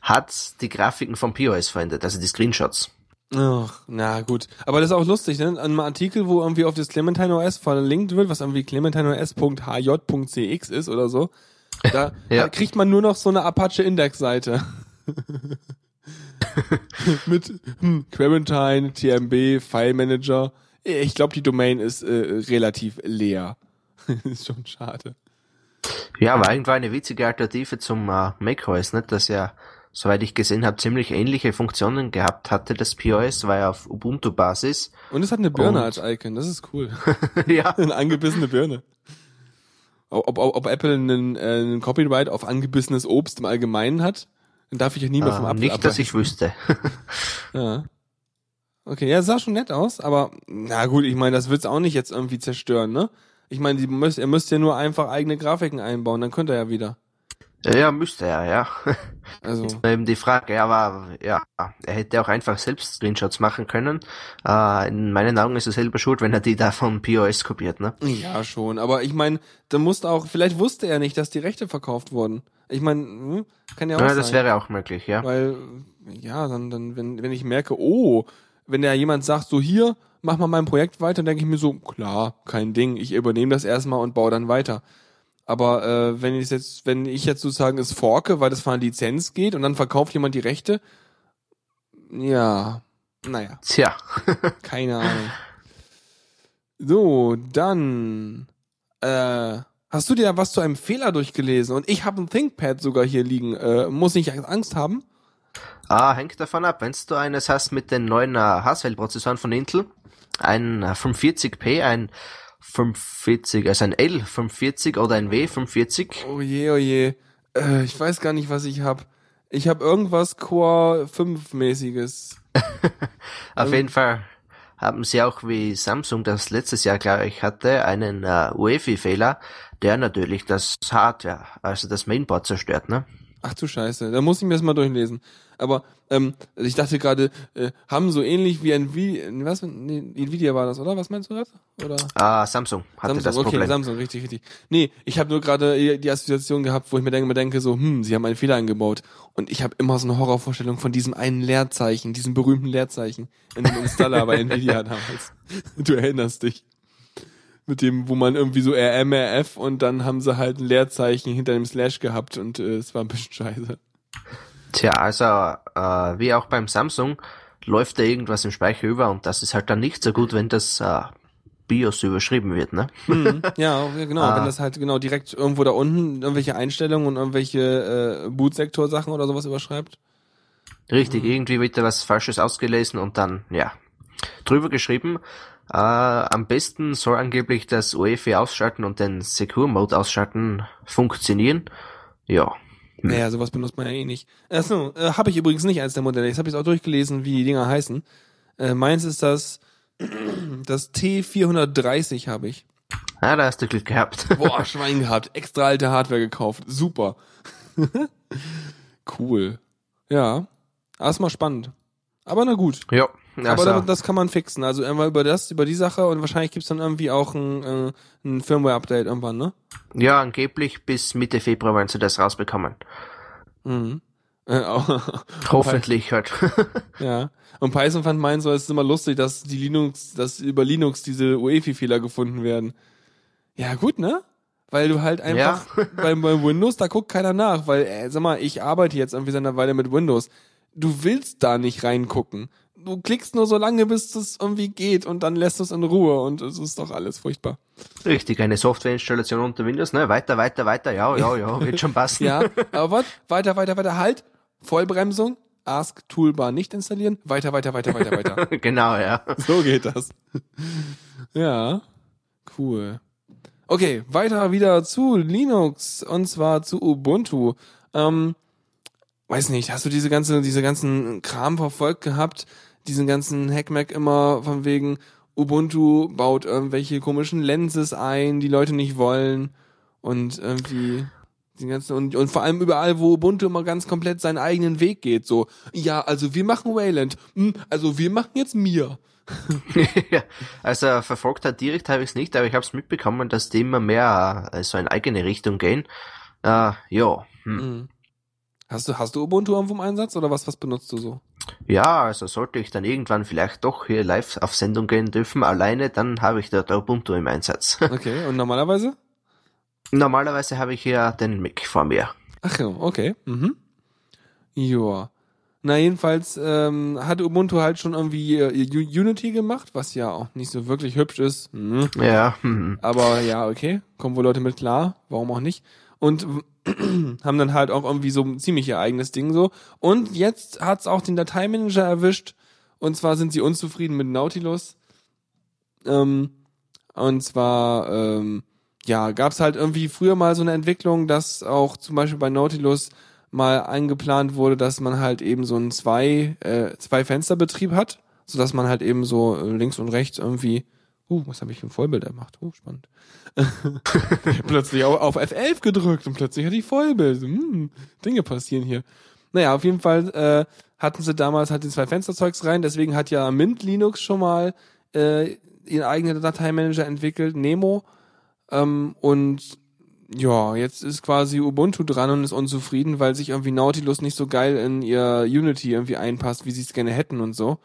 hat die Grafiken vom POS verwendet, also die Screenshots. Ach, na gut. Aber das ist auch lustig, ne? Einem Artikel, wo irgendwie auf das Clementine OS verlinkt wird, was irgendwie clementineos.hy.cx ist oder so, da Ja. kriegt man nur noch so eine Apache-Index-Seite. Mit hm, Clementine, TMB, File Manager. Ich glaube, die Domain ist äh, relativ leer. ist schon schade. Ja, war irgendwo eine witzige Alternative zum äh, macOS, nicht? Das ja, soweit ich gesehen habe, ziemlich ähnliche Funktionen gehabt hatte. Das POS war ja auf Ubuntu-Basis. Und es hat eine Birne Und- als Icon, das ist cool. ja, Eine angebissene Birne. Ob, ob, ob Apple einen, äh, einen Copyright auf angebissenes Obst im Allgemeinen hat, dann darf ich ja nie mehr vom äh, Apfel nicht, dass ich abweichen. wüsste. Ja. Okay, ja, sah schon nett aus, aber na gut, ich meine, das wird's auch nicht jetzt irgendwie zerstören, ne? Ich meine, müsst, ihr müsst ja nur einfach eigene Grafiken einbauen, dann könnt ihr ja wieder. ja, müsste er, ja. Also, Eben die Frage, aber ja, er hätte auch einfach selbst Screenshots machen können. Äh, in meinen Augen ist er selber schuld, wenn er die da von POS kopiert, ne? ja schon, aber ich meine, da musste auch, vielleicht wusste er nicht, dass die Rechte verkauft wurden. Ich meine, hm, kann ja auch Ja, sein. das wäre auch möglich, ja. Weil, ja, dann, dann, wenn, wenn ich merke, oh, wenn da jemand sagt, so hier, mach mal mein Projekt weiter, denke ich mir so, klar, kein Ding, ich übernehme das erstmal und baue dann weiter. Aber äh, wenn ich jetzt, wenn ich jetzt sozusagen es forke, weil das von einer Lizenz geht und dann verkauft jemand die Rechte, ja, naja, Tja. keine Ahnung. So, dann äh, hast du dir was zu einem Fehler durchgelesen und ich habe ein ThinkPad sogar hier liegen. Äh, muss ich Angst haben? Ah, hängt davon ab. Wenn du eines hast mit den neuen äh, Haswell-Prozessoren von Intel, ein äh, 540p, ein 540, also ein L540 oder ein W540, Oh je, oh je. Äh, ich weiß gar nicht, was ich hab. Ich habe irgendwas Core 5 mäßiges. auf jeden Fall haben sie auch wie Samsung das letztes Jahr, glaube ich, hatte, einen äh, UEFI-Fehler, der natürlich das Hardware, also das Mainboard zerstört, ne? Ach du Scheiße, da muss ich mir das mal durchlesen. Aber ähm, ich dachte gerade, äh, haben so ähnlich wie Nvidia, was, nee, Nvidia war das, oder? Was meinst du gerade? Oder? Ah, Samsung hatte Samsung, das okay, Problem. Samsung, richtig, richtig. Nee, ich habe nur gerade die Assoziation gehabt, wo ich mir denke, mir denke so, hm, sie haben einen Fehler eingebaut. Und ich habe immer so eine Horrorvorstellung von diesem einen Leerzeichen, diesem berühmten Leerzeichen in dem Installer bei Nvidia damals. Du erinnerst dich. Mit dem, wo man irgendwie so RM, RF und dann haben sie halt ein Leerzeichen hinter dem Slash gehabt und äh, es war ein bisschen scheiße. Tja, also äh, wie auch beim Samsung läuft da irgendwas im Speicher über und das ist halt dann nicht so gut, wenn das äh, BIOS überschrieben wird, ne? Mhm. Ja, genau. Ah. Wenn das halt genau direkt irgendwo da unten irgendwelche Einstellungen und irgendwelche äh, Bootsektor-Sachen oder sowas überschreibt. Richtig, irgendwie wird da was Falsches ausgelesen und dann, ja, drüber geschrieben. Äh, am besten soll angeblich das UEFI ausschalten und den Secure Mode ausschalten funktionieren. Ja, Naja, sowas benutzt man ja eh nicht. Achso, äh, habe ich übrigens nicht eins der Modelle. Jetzt habe ich auch durchgelesen, wie die Dinger heißen. Äh, meins ist das das T430 habe ich. ah, da hast du Glück gehabt. Boah, Schwein gehabt. Extra alte Hardware gekauft. Super. cool. Ja. Erstmal spannend. Aber na gut. ja, Aber also, damit, das kann man fixen. Also einmal über das, über die Sache und wahrscheinlich gibt's dann irgendwie auch ein, äh, ein Firmware-Update irgendwann, ne? ja, angeblich bis Mitte Februar wollen sie das rausbekommen. Mhm. Äh, Hoffentlich halt. Ja. Und Python fand meinen so, es ist immer lustig, dass die Linux, dass über Linux diese UEFI-Fehler gefunden werden. Ja, gut, ne? Weil du halt einfach bei, bei Windows, da guckt keiner nach, weil, äh, sag mal, ich arbeite jetzt irgendwie seit einer Weile mit Windows. Du willst da nicht reingucken. Du klickst nur so lange, bis das irgendwie geht und dann lässt du es in Ruhe und es ist doch alles furchtbar. Richtig, eine Softwareinstallation unter Windows, ne? Weiter, weiter, weiter, ja, ja, ja, wird schon passen. Ja, aber was? Weiter, weiter, weiter, halt. Vollbremsung. Ask Toolbar nicht installieren. Weiter, weiter, weiter, weiter, weiter. genau, ja. So geht das. Ja, cool. Okay, weiter wieder zu Linux und zwar zu Ubuntu. Ähm, weiß nicht, hast du diese ganze, diese ganzen Kram verfolgt gehabt? Diesen ganzen Hackmack immer von wegen Ubuntu baut irgendwelche komischen Lenses ein, die Leute nicht wollen und irgendwie die ganzen und, und vor allem überall, wo Ubuntu immer ganz komplett seinen eigenen Weg geht. So, ja, also wir machen Wayland, hm, also wir machen jetzt Mir. ja, also verfolgt hat direkt habe ich es nicht, aber ich habe es mitbekommen, dass die immer mehr äh, so in eigene Richtung gehen. Äh, ja, hm. Mhm. Hast du, hast du Ubuntu irgendwo im Einsatz oder was, was benutzt du so? Ja, also sollte ich dann irgendwann vielleicht doch hier live auf Sendung gehen dürfen, alleine, dann habe ich dort Ubuntu im Einsatz. Okay, und normalerweise? Normalerweise habe ich hier den Mac vor mir. Ach ja, okay. Mhm. Joa. Na, jedenfalls ähm, hat Ubuntu halt schon irgendwie äh, Unity gemacht, was ja auch nicht so wirklich hübsch ist. Mhm. Ja, hm. Aber ja, okay, kommen wohl Leute mit klar, warum auch nicht. Und haben dann halt auch irgendwie so ein ziemlich ihr eigenes Ding so. Und jetzt hat's auch den Dateimanager erwischt. Und zwar sind sie unzufrieden mit Nautilus. Ähm, und zwar, ähm, ja, gab's halt irgendwie früher mal so eine Entwicklung, dass auch zum Beispiel bei Nautilus mal eingeplant wurde, dass man halt eben so einen zwei, äh, zwei hat, so dass man halt eben so äh, links und rechts irgendwie, uh, was habe ich für ein Vollbild gemacht? Uh, spannend. plötzlich auf, auf F11 gedrückt und plötzlich hatte ich Vollbild. Hm, Dinge passieren hier. Naja, auf jeden Fall äh, hatten sie damals halt die zwei Fensterzeugs rein, deswegen hat ja Mint Linux schon mal äh, ihren eigenen Dateimanager entwickelt, Nemo. Ähm, und ja, jetzt ist quasi Ubuntu dran und ist unzufrieden, weil sich irgendwie Nautilus nicht so geil in ihr Unity irgendwie einpasst, wie sie es gerne hätten und so.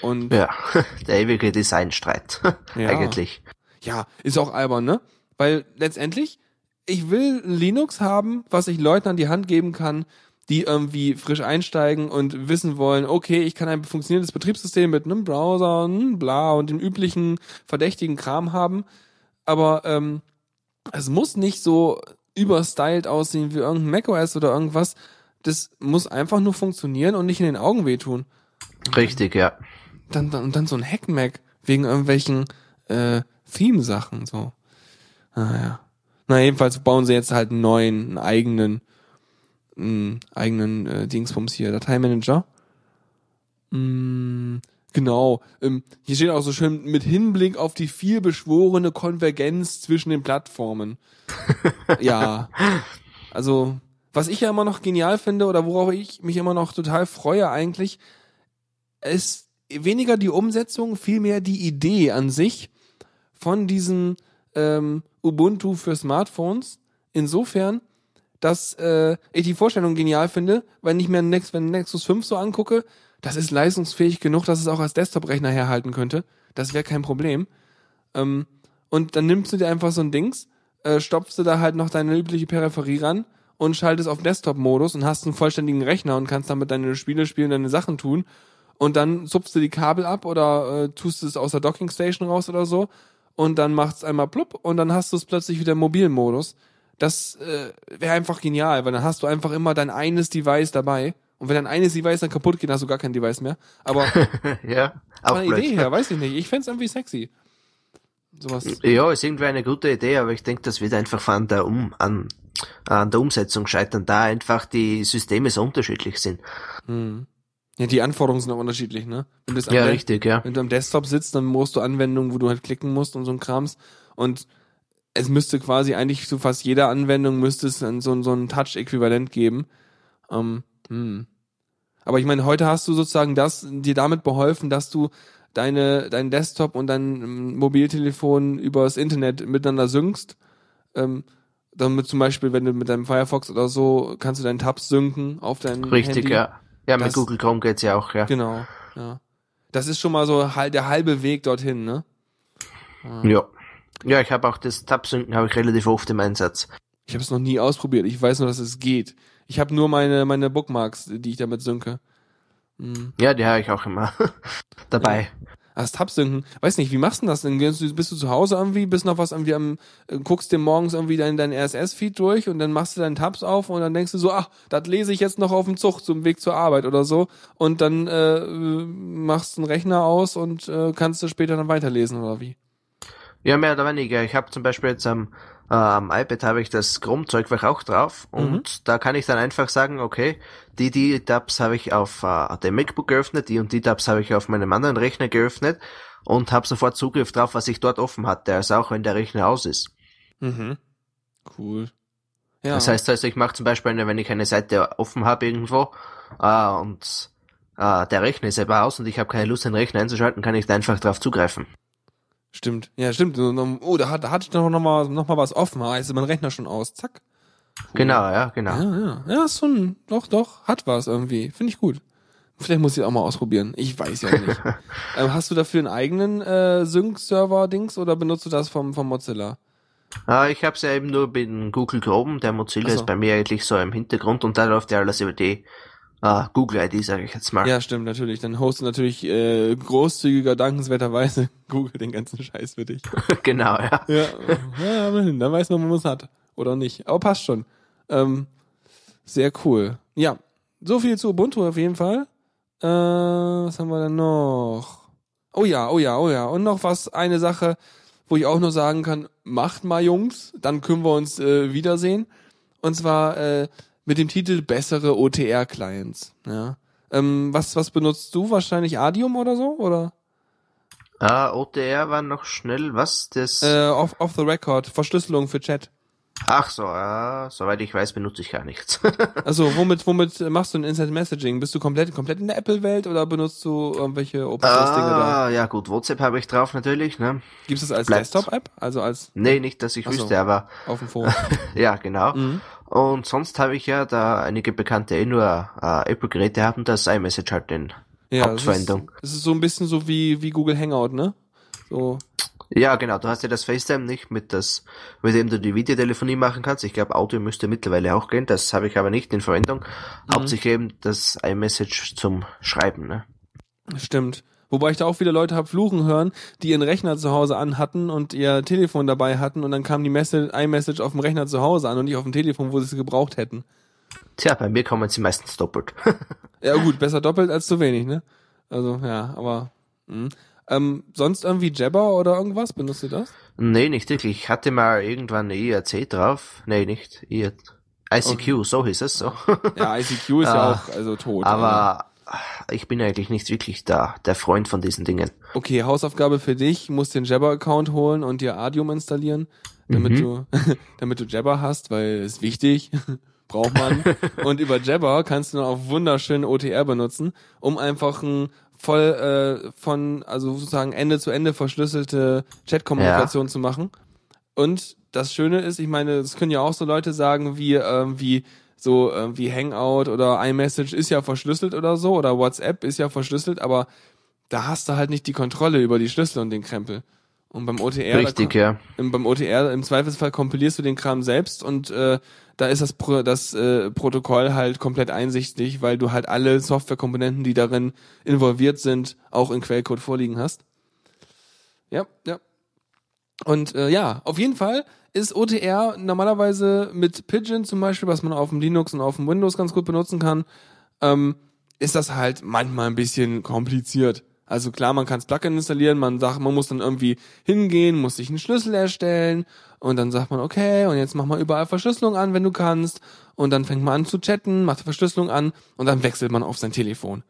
Und Ja, der ewige Designstreit. Ja. Eigentlich. Ja, ist auch albern, ne? Weil letztendlich, ich will Linux haben, was ich Leuten an die Hand geben kann, die irgendwie frisch einsteigen und wissen wollen, okay, ich kann ein funktionierendes Betriebssystem mit einem Browser, hm, bla und dem üblichen verdächtigen Kram haben. Aber ähm, es muss nicht so überstylt aussehen wie irgendein macOS oder irgendwas. Das muss einfach nur funktionieren und nicht in den Augen wehtun Richtig, ja. dann, dann, und dann so ein Hackmack wegen irgendwelchen äh, Theme-Sachen so. Naja. Na, jedenfalls bauen sie jetzt halt einen neuen, einen eigenen, einen eigenen äh, Dingsbums hier, Dateimanager. Mm, genau. Ähm, hier steht auch so schön mit Hinblick auf die viel beschworene Konvergenz zwischen den Plattformen. ja. Also, was ich ja immer noch genial finde oder worauf ich mich immer noch total freue eigentlich, ist weniger die Umsetzung, vielmehr die Idee an sich von diesem ähm, Ubuntu für Smartphones. Insofern, dass äh, ich die Vorstellung genial finde, weil nicht mehr Nex wenn Nexus 5 so angucke, das ist leistungsfähig genug, dass es auch als Desktop-Rechner herhalten könnte. Das wäre kein Problem. Ähm, und dann nimmst du dir einfach so ein Dings, äh, stopfst du da halt noch deine übliche Peripherie ran und schaltest auf Desktop-Modus und hast einen vollständigen Rechner und kannst damit deine Spiele spielen, deine Sachen tun. Und dann zupfst du die Kabel ab oder äh, tust es aus der Dockingstation raus oder so und dann macht's einmal plupp und dann hast du es plötzlich wieder im mobilen Modus. Das äh, wäre einfach genial, weil dann hast du einfach immer dein eines Device dabei. Und wenn dein eines Device dann kaputt geht, hast du gar kein Device mehr. Aber ja, auch von blöd. Idee her, weiß ich nicht. Ich fänd's irgendwie sexy. Sowas. Ja, ist irgendwie eine gute Idee, aber ich denke, das wird einfach an der, um an, an der Umsetzung scheitern, da einfach die Systeme so unterschiedlich sind. Hm. Ja, die Anforderungen sind auch unterschiedlich, ne? Ja, richtig, ja. wenn du am Desktop sitzt, dann brauchst du Anwendungen, wo du halt klicken musst und so ein Krams. Und es müsste quasi eigentlich zu fast jeder Anwendung müsste es dann so, so ein Touch-Äquivalent geben. Ähm, hm. Aber ich meine, heute hast du sozusagen das, dir damit beholfen, dass du deine, dein Desktop und dein ähm, Mobiltelefon übers Internet miteinander synkst. Ähm, damit zum Beispiel, wenn du mit deinem Firefox oder so, kannst du deinen Tabs synken auf dein Richtig, Handy. ja. Ja, mit Das- Google Chrome geht's ja auch, ja. Genau, ja. Das ist schon mal so hal- der halbe Weg dorthin, ne? Ja. Ja, ich habe auch das Tab-Synken habe ich relativ oft im Einsatz. Ich habe es noch nie ausprobiert. Ich weiß nur, dass es geht. Ich habe nur meine meine Bookmarks, die ich damit synke. Hm. Ja, die habe ich auch immer dabei. Das Tab-Synken, weiß nicht, wie machst du das denn? Gehst du, bist du zu Hause irgendwie, bist noch was irgendwie am, äh, guckst dir morgens irgendwie dein, dein RSS-Feed durch und dann machst du deinen Tabs auf und dann denkst du so, ach, das lese ich jetzt noch auf dem Zug zum Weg zur Arbeit oder so und dann äh, machst du einen Rechner aus und äh, kannst du später dann weiterlesen oder wie? Ja, mehr oder weniger. Ich habe zum Beispiel jetzt am, äh, am iPad habe ich das Chrome-Zeugwerk auch drauf und da kann ich dann einfach sagen, okay, die, die Tabs habe ich auf äh, dem MacBook geöffnet, die und die Tabs habe ich auf meinem anderen Rechner geöffnet und habe sofort Zugriff drauf, was ich dort offen hatte, also auch wenn der Rechner aus ist. Mhm. Cool. Ja. Das heißt also, ich mache zum Beispiel, wenn ich eine Seite offen habe irgendwo äh, und äh, der Rechner ist aber aus und ich habe keine Lust, den Rechner einzuschalten, kann ich da einfach drauf zugreifen. Stimmt. Ja, stimmt. Oh, da hat, da hatte ich doch noch mal, noch mal was offen. Ah, ist mein Rechner schon aus. Zack. Genau, ja, genau. Ja, ja. Ja, ist schon, doch, doch, hat was irgendwie. Finde ich gut. Vielleicht muss ich auch mal ausprobieren. Ich weiß ja nicht. ähm, hast du dafür einen eigenen äh, Sync-Server-Dings oder benutzt du das vom, vom Mozilla? Äh, ich habe es ja eben nur mit Google Chrome, der Mozilla so. ist bei mir eigentlich so im Hintergrund und da läuft ja alles über die äh, Google-ID, sage ich jetzt mal. Ja, stimmt, natürlich. Dann hostet natürlich äh, großzügiger, dankenswerterweise Google den ganzen Scheiß für dich. genau, ja. Ja, ja, dann weiß man, wo man es hat. Oder nicht. Aber passt schon. Ähm, sehr cool. Ja, so viel zu Ubuntu auf jeden Fall. Äh, was haben wir denn noch? Oh ja, oh ja, oh ja. Und noch was, eine Sache, wo ich auch nur sagen kann, macht mal Jungs, dann können wir uns äh, wiedersehen. Und zwar äh, mit dem Titel Bessere OTR-Clients. Ja. Ähm, was, was benutzt du? Wahrscheinlich Adium oder so? Oder? Äh, OTR war noch schnell, was? Das. Äh, off, off the record, Verschlüsselung für Chat. Ach so, ja, soweit ich weiß, benutze ich gar nichts. Also womit womit machst du ein Instant Messaging? Bist du komplett komplett in der Apple Welt oder benutzt du irgendwelche Open Source Dinge da? ah, ja gut, WhatsApp habe ich drauf natürlich, ne? Gibt's das als bleibt- Desktop App, also als Nee, nicht, dass ich Ach so. wüsste, aber auf dem Phone? ja, genau. mhm. Und sonst habe ich ja, da einige Bekannte eh nur äh, Apple-Geräte haben, das iMessage halt den Ja, Hauptverwendung. Es ist, ist so ein bisschen so wie, wie Google Hangout, ne? So, Ja, genau. Du hast ja das FaceTime nicht mit das, mit dem du die Videotelefonie machen kannst. Ich glaube, Audio müsste mittlerweile auch gehen. Das habe ich aber nicht in Verwendung. Mhm. Hauptsächlich eben das iMessage zum Schreiben, ne? Stimmt. Wobei ich da auch wieder Leute hab fluchen hören, die ihren Rechner zu Hause anhatten und ihr Telefon dabei hatten und dann kam die Message, iMessage auf dem Rechner zu Hause an und nicht auf dem Telefon, wo sie es gebraucht hätten. Tja, bei mir kommen sie meistens doppelt. Ja gut, besser doppelt als zu wenig, ne? Also ja, aber mh. ähm, sonst irgendwie Jabber oder irgendwas? Benutzt ihr das? nee, nicht wirklich. Ich hatte mal irgendwann eine IRC drauf. Nee, nicht. IR ICQ, so hieß es so. Ja, ICQ ist ja Ah, auch also tot. aber ich bin eigentlich nicht wirklich da, der Freund von diesen Dingen. Okay, Hausaufgabe für dich, musst den Jabber-Account holen und dir Adium installieren, damit Mhm. du damit du Jabber hast, weil ist wichtig, braucht man. und über Jabber kannst du dann auch wunderschön OTR benutzen, um einfach ein voll äh, von also sozusagen Ende zu Ende verschlüsselte Chatkommunikation zu machen. Und das Schöne ist, ich meine, es können ja auch so Leute sagen wie ähm, wie so äh, wie Hangout oder iMessage ist ja verschlüsselt oder so oder WhatsApp ist ja verschlüsselt, aber da hast du halt nicht die Kontrolle über die Schlüssel und den Krempel. Und beim OTR, Richtig, da, ja. im, beim OTR im Zweifelsfall kompilierst du den Kram selbst und äh, da ist das, Pro, das äh, Protokoll halt komplett einsichtig, weil du halt alle Softwarekomponenten, die darin involviert sind, auch in Quellcode vorliegen hast. Ja, ja. Und äh, ja, auf jeden Fall ist OTR normalerweise mit Pigeon zum Beispiel, was man auf dem Linux und auf dem Windows ganz gut benutzen kann, ähm, ist das halt manchmal ein bisschen kompliziert. Also klar, man kann das Plugin installieren, man sagt, man muss dann irgendwie hingehen, muss sich einen Schlüssel erstellen und dann sagt man, okay, und jetzt mach mal überall Verschlüsselung an, wenn du kannst. Und dann fängt man an zu chatten, macht Verschlüsselung an und dann wechselt man auf sein Telefon.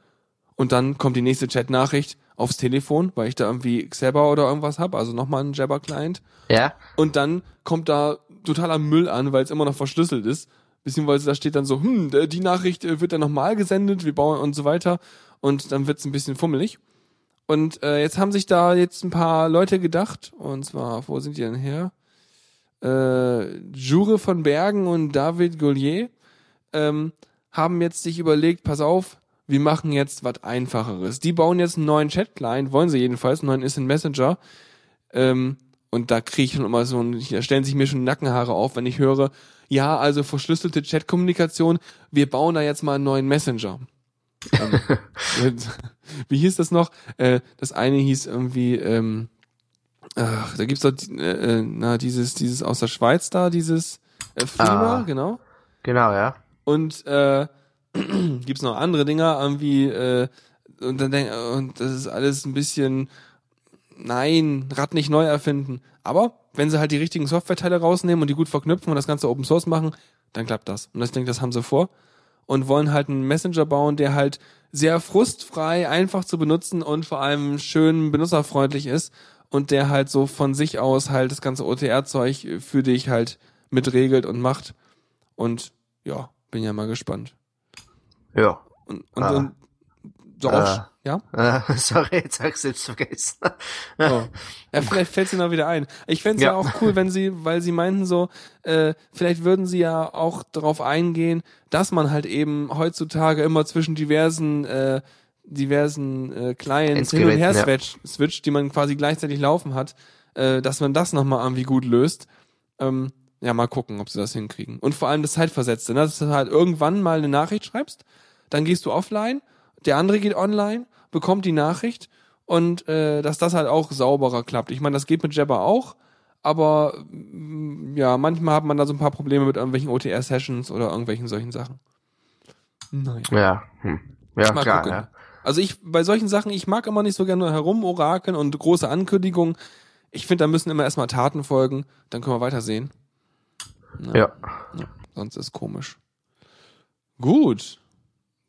Und dann kommt die nächste Chat-Nachricht aufs Telefon, weil ich da irgendwie Xabber oder irgendwas hab, also nochmal einen Jabber-Client. Ja, Und dann kommt da totaler Müll an, weil es immer noch verschlüsselt ist. Beziehungsweise da steht dann so, hm, die Nachricht äh, wird dann nochmal gesendet, wir bauen und so weiter. Und dann wird's ein bisschen fummelig. Und äh, jetzt haben sich da jetzt ein paar Leute gedacht, und zwar, wo sind die denn her? Äh, Jure von Bergen und David Gaulier ähm, haben jetzt sich überlegt, pass auf, wir machen jetzt was Einfacheres. Die bauen jetzt einen neuen Chat-Client, wollen sie jedenfalls, einen neuen Instant Messenger. Ähm, und da kriege ich schon immer so, ein- da stellen sich mir schon Nackenhaare auf, wenn ich höre, ja, also verschlüsselte Chat-Kommunikation, wir bauen da jetzt mal einen neuen Messenger. ähm, und- wie hieß das noch? Äh, das eine hieß irgendwie, ähm, ach, da gibt's doch, äh, äh, na, dieses, dieses aus der Schweiz da, dieses äh, Freema, Ah. genau. genau, ja. Und äh, gibt's noch andere Dinger, irgendwie, äh, und dann denk, und das ist alles ein bisschen, nein, Rad nicht neu erfinden. Aber wenn sie halt die richtigen Softwareteile rausnehmen und die gut verknüpfen und das Ganze Open Source machen, dann klappt das. Und ich denke, das haben sie vor. Und wollen halt einen Messenger bauen, der halt sehr frustfrei, einfach zu benutzen und vor allem schön benutzerfreundlich ist und der halt so von sich aus halt das ganze OTR-Zeug für dich halt mitregelt und macht. Und ja, bin ja mal gespannt. Ja. Und, und, Ah. und so Ah. ja? Äh, sorry, jetzt hab ich selbst vergessen. Oh. Ja, vielleicht fällt sie noch wieder ein. Ich fände ja. Ja. auch cool, wenn sie, weil sie meinten so, äh, vielleicht würden sie ja auch darauf eingehen, dass man halt eben heutzutage immer zwischen diversen, äh, diversen äh, Clients hin und her Endgeräten, ja. switcht, switcht, die man quasi gleichzeitig laufen hat, äh, dass man das nochmal irgendwie gut löst. Ähm, ja, mal gucken, ob sie das hinkriegen. Und vor allem das Zeitversetzte, ne? dass du halt irgendwann mal eine Nachricht schreibst, dann gehst du offline, der andere geht online, bekommt die Nachricht und äh, dass das halt auch sauberer klappt. Ich meine, das geht mit Jabber auch, aber mm, ja, manchmal hat man da so ein paar Probleme mit irgendwelchen OTR-Sessions oder irgendwelchen solchen Sachen. Naja. Ja, hm. ja Mal klar, gucken. ja. Also ich, bei solchen Sachen, ich mag immer nicht so gerne herumorakeln und große Ankündigungen. Ich finde, da müssen immer erstmal Taten folgen, dann können wir weitersehen. Na, Ja. Sonst ist komisch. Gut.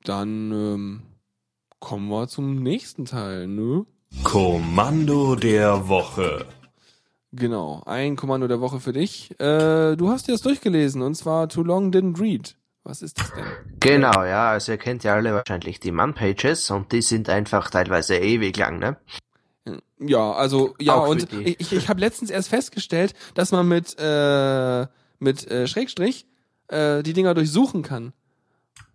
Dann ähm, kommen wir zum nächsten Teil, ne? Kommando der Woche. Genau, ein Kommando der Woche für dich. Äh, du hast dir das durchgelesen und zwar Too Long Didn't Read. Was ist das denn? Genau, ja, also ihr kennt ja alle wahrscheinlich die Man-Pages und die sind einfach teilweise ewig lang, ne? Ja, also ja Auch und ich, ich habe letztens erst festgestellt, dass man mit äh, mit äh, Schrägstrich äh, die Dinger durchsuchen kann.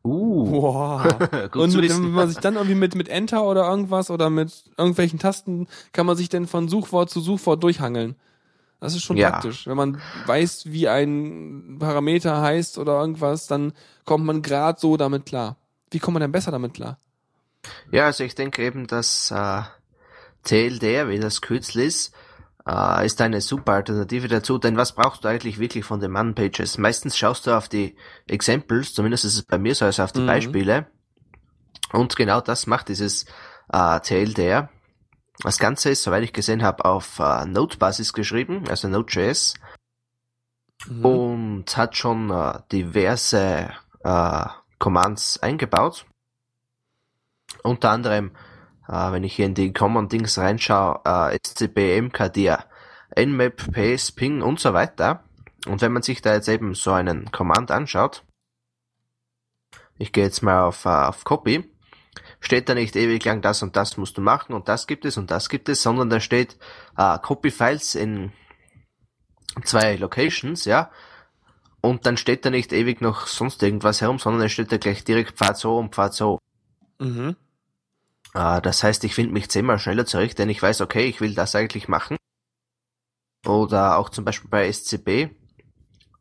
Uh, gut Und mit, wenn man sich dann irgendwie mit, mit Enter oder irgendwas oder mit irgendwelchen Tasten kann man sich dann von Suchwort zu Suchwort durchhangeln. Das ist schon Ja. praktisch. Wenn man weiß, wie ein Parameter heißt oder irgendwas, dann kommt man gerade so damit klar. Wie kommt man denn besser damit klar? Ja, also ich denke eben, dass äh, TLDR, wie das Kürzel ist, äh, ist eine super Alternative dazu, denn was brauchst du eigentlich wirklich von den Man-Pages? Meistens schaust du auf die Examples, zumindest ist es bei mir so, also auf die Mhm. Beispiele. Und genau das macht dieses äh, TLDR. Das Ganze ist, soweit ich gesehen habe, auf äh, Node-Basis geschrieben, also Node.js, Mhm. und hat schon äh, diverse äh, Commands eingebaut. Unter anderem, äh, wenn ich hier in die Common-Dings reinschaue, äh, SCP, MKDIR, Nmap, PS, Ping und so weiter. Und wenn man sich da jetzt eben so einen Command anschaut, ich gehe jetzt mal auf, äh, auf Copy, steht da nicht ewig lang das und das musst du machen und das gibt es und das gibt es, sondern da steht äh, Copy Files in zwei Locations, ja, und dann steht da nicht ewig noch sonst irgendwas herum, sondern es steht da gleich direkt Pfad so und Pfad so. Mhm. Äh, das heißt, ich finde mich zehnmal schneller zurecht, denn ich weiß, okay, ich will das eigentlich machen. Oder auch zum Beispiel bei SCP,